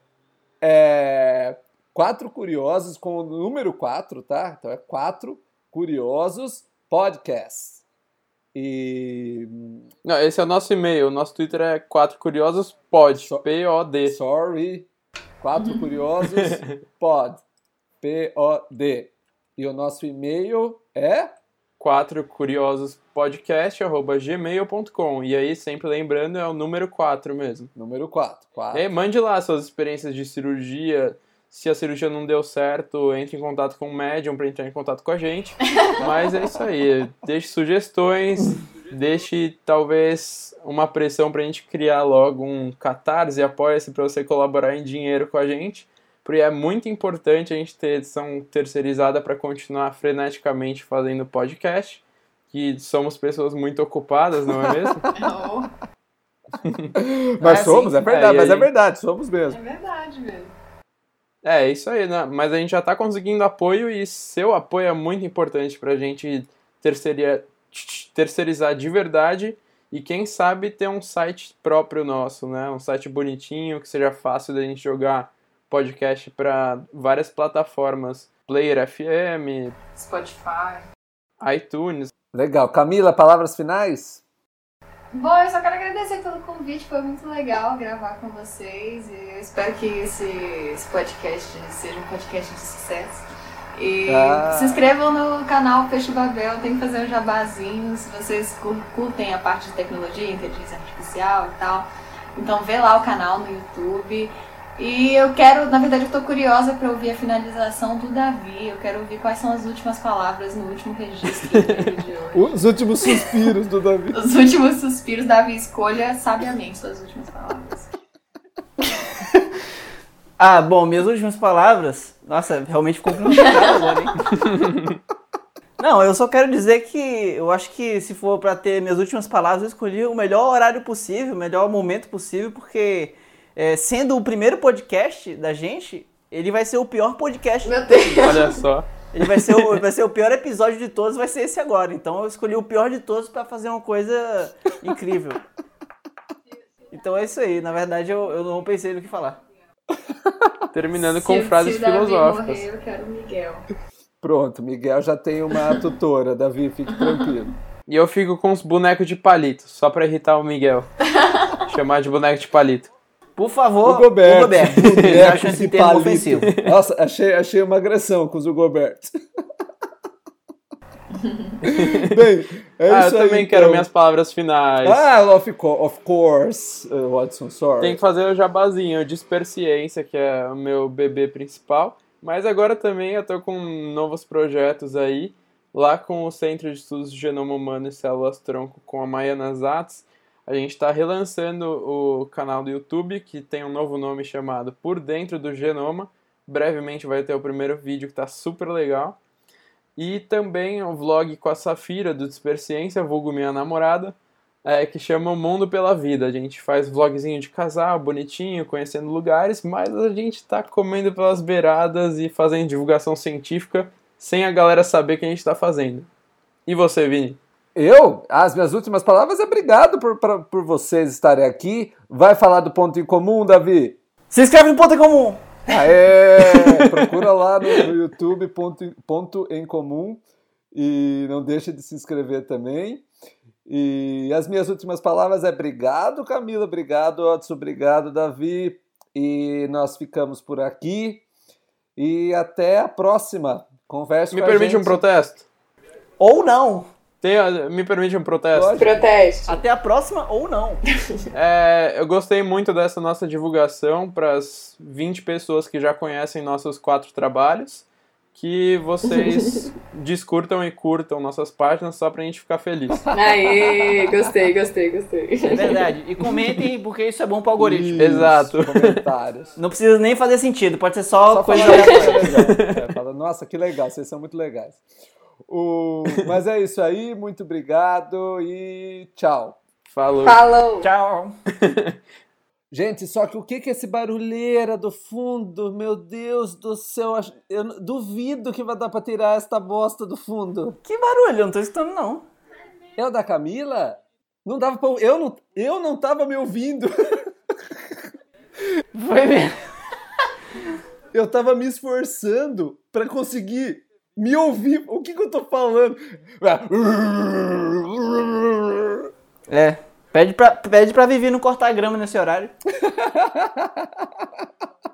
é Quatro Curiosos com o número 4, tá? Então é Quatro Curiosos Podcast. E. Não, esse é o nosso e-mail. O nosso Twitter é 4 curiosos pod. Só- P-O-D. Sorry. Quatro Curiosos Pod. P-O-D. E o nosso e-mail é. 4 curiosos podcast arroba gmail.com. E aí, sempre lembrando, é o número 4 mesmo. Número 4. E aí, mande lá suas experiências de cirurgia. Se a cirurgia não deu certo, entre em contato com o médium para entrar em contato com a gente. Mas é isso aí. Deixe sugestões, deixe talvez uma pressão para a gente criar logo um catarse, apoia-se para você colaborar em dinheiro com a gente. Porque é muito importante a gente ter edição terceirizada para continuar freneticamente fazendo podcast. Que somos pessoas muito ocupadas, não é mesmo? não. Mas É, somos, sim. é verdade, É, mas é aí- verdade, somos É mesmo. verdade, velho. É, isso aí, né? Mas a gente já tá conseguindo apoio e seu apoio é muito importante pra gente terceiria- terceirizar de verdade e quem sabe ter um site próprio nosso, né? Um site bonitinho, que seja fácil da gente jogar podcast pra várias plataformas. Player FM, Spotify. iTunes. Legal. Camila, palavras finais? Bom, eu só quero agradecer pelo convite, foi muito legal gravar com vocês e eu espero que esse, esse podcast seja um podcast de sucesso. E Ah. se inscrevam no canal Peixe Babel, tem que fazer um jabazinho, se vocês cur- curtem a parte de tecnologia, inteligência artificial e tal. Então vê lá o canal no YouTube. E eu quero, na verdade, eu tô curiosa para ouvir a finalização do Davi. Eu quero ouvir quais são as últimas palavras no último registro de hoje. Os últimos suspiros do Davi. Os últimos suspiros, Davi, escolha sabiamente suas últimas palavras. Ah, bom, minhas últimas palavras. Nossa, realmente ficou complicado agora, hein? Não, eu só quero dizer que eu acho que se for pra ter minhas últimas palavras, eu escolhi o melhor horário possível, o melhor momento possível, porque é, sendo o primeiro podcast da gente, ele vai ser o pior podcast. Meu Deus. Olha só. Ele vai ser, o, vai ser o pior episódio de todos, vai ser esse agora. Então eu escolhi o pior de todos pra fazer uma coisa incrível. Então é isso aí. Na verdade, eu, eu não pensei no que falar. Terminando com Se- frases se Davi filosóficas. Morrer, eu quero o Miguel. Pronto, Miguel já tem uma tutora. Davi, fique tranquilo. E eu fico com os bonecos de palito, só pra irritar o Miguel. Chamar de boneco de palito. Por favor, O Goberto. o Goberto. Eu acho esse termo ofensivo. Nossa, achei, achei uma agressão com o Zugoberto. Bem, é ah, isso eu aí, também quero então. minhas palavras finais. Ah, of, co- of course, uh, Watson, sorry. Tem que fazer o jabazinho, o Disperciência, que é o meu bebê principal. Mas agora também eu tô com novos projetos aí, lá com o Centro de Estudos de Genoma Humano e Células Tronco com a Maiana Zatz. A gente está relançando o canal do YouTube, que tem um novo nome chamado Por Dentro do Genoma. Brevemente vai ter o primeiro vídeo que tá super legal. E também o vlog com a Safira do Disperciência, vulgo minha namorada, é, que chama O Mundo pela Vida. A gente faz vlogzinho de casal, bonitinho, conhecendo lugares, mas a gente tá comendo pelas beiradas e fazendo divulgação científica sem a galera saber o que a gente tá fazendo. E você, Vini? Eu? As minhas últimas palavras é obrigado por, pra- por vocês estarem aqui. Vai falar do ponto em comum, Davi? Se inscreve no Ponto em Comum. Aê! Procura lá no, no YouTube, ponto, em- ponto em comum. E não deixe de se inscrever também. E as minhas últimas palavras é obrigado, Camila, obrigado, Odson, obrigado, Davi. E nós ficamos por aqui. E até a próxima. Converse Me com a permite gente. um protesto? Ou não. Tem, me permite um protesto? Lógico. Protesto. Até a próxima ou não. É, eu gostei muito dessa nossa divulgação para as 20 pessoas que já conhecem nossos quatro trabalhos. Que vocês discurtam e curtam nossas páginas só pra gente ficar feliz. Aê, gostei, gostei, gostei. É verdade. E comentem, porque isso é bom pro algoritmo. Isso, Exato. Comentários. Não precisa nem fazer sentido, pode ser só, Só coisa fala. É, fala, nossa, que legal, vocês são muito legais. O... Mas é isso aí, muito obrigado e tchau. Falou. Falou. Tchau. Gente, só que o que que é esse barulheira do fundo? Meu Deus do céu, eu duvido que vai dar pra tirar esta bosta do fundo. Que barulho, eu não tô escutando não. É o da Camila? Não dava pra... Eu não, eu não tava me ouvindo. Foi mesmo. Eu tava me esforçando pra conseguir me ouvir. O que que eu tô falando? É. Pede pra, pede pra Vivi não cortar grama nesse horário.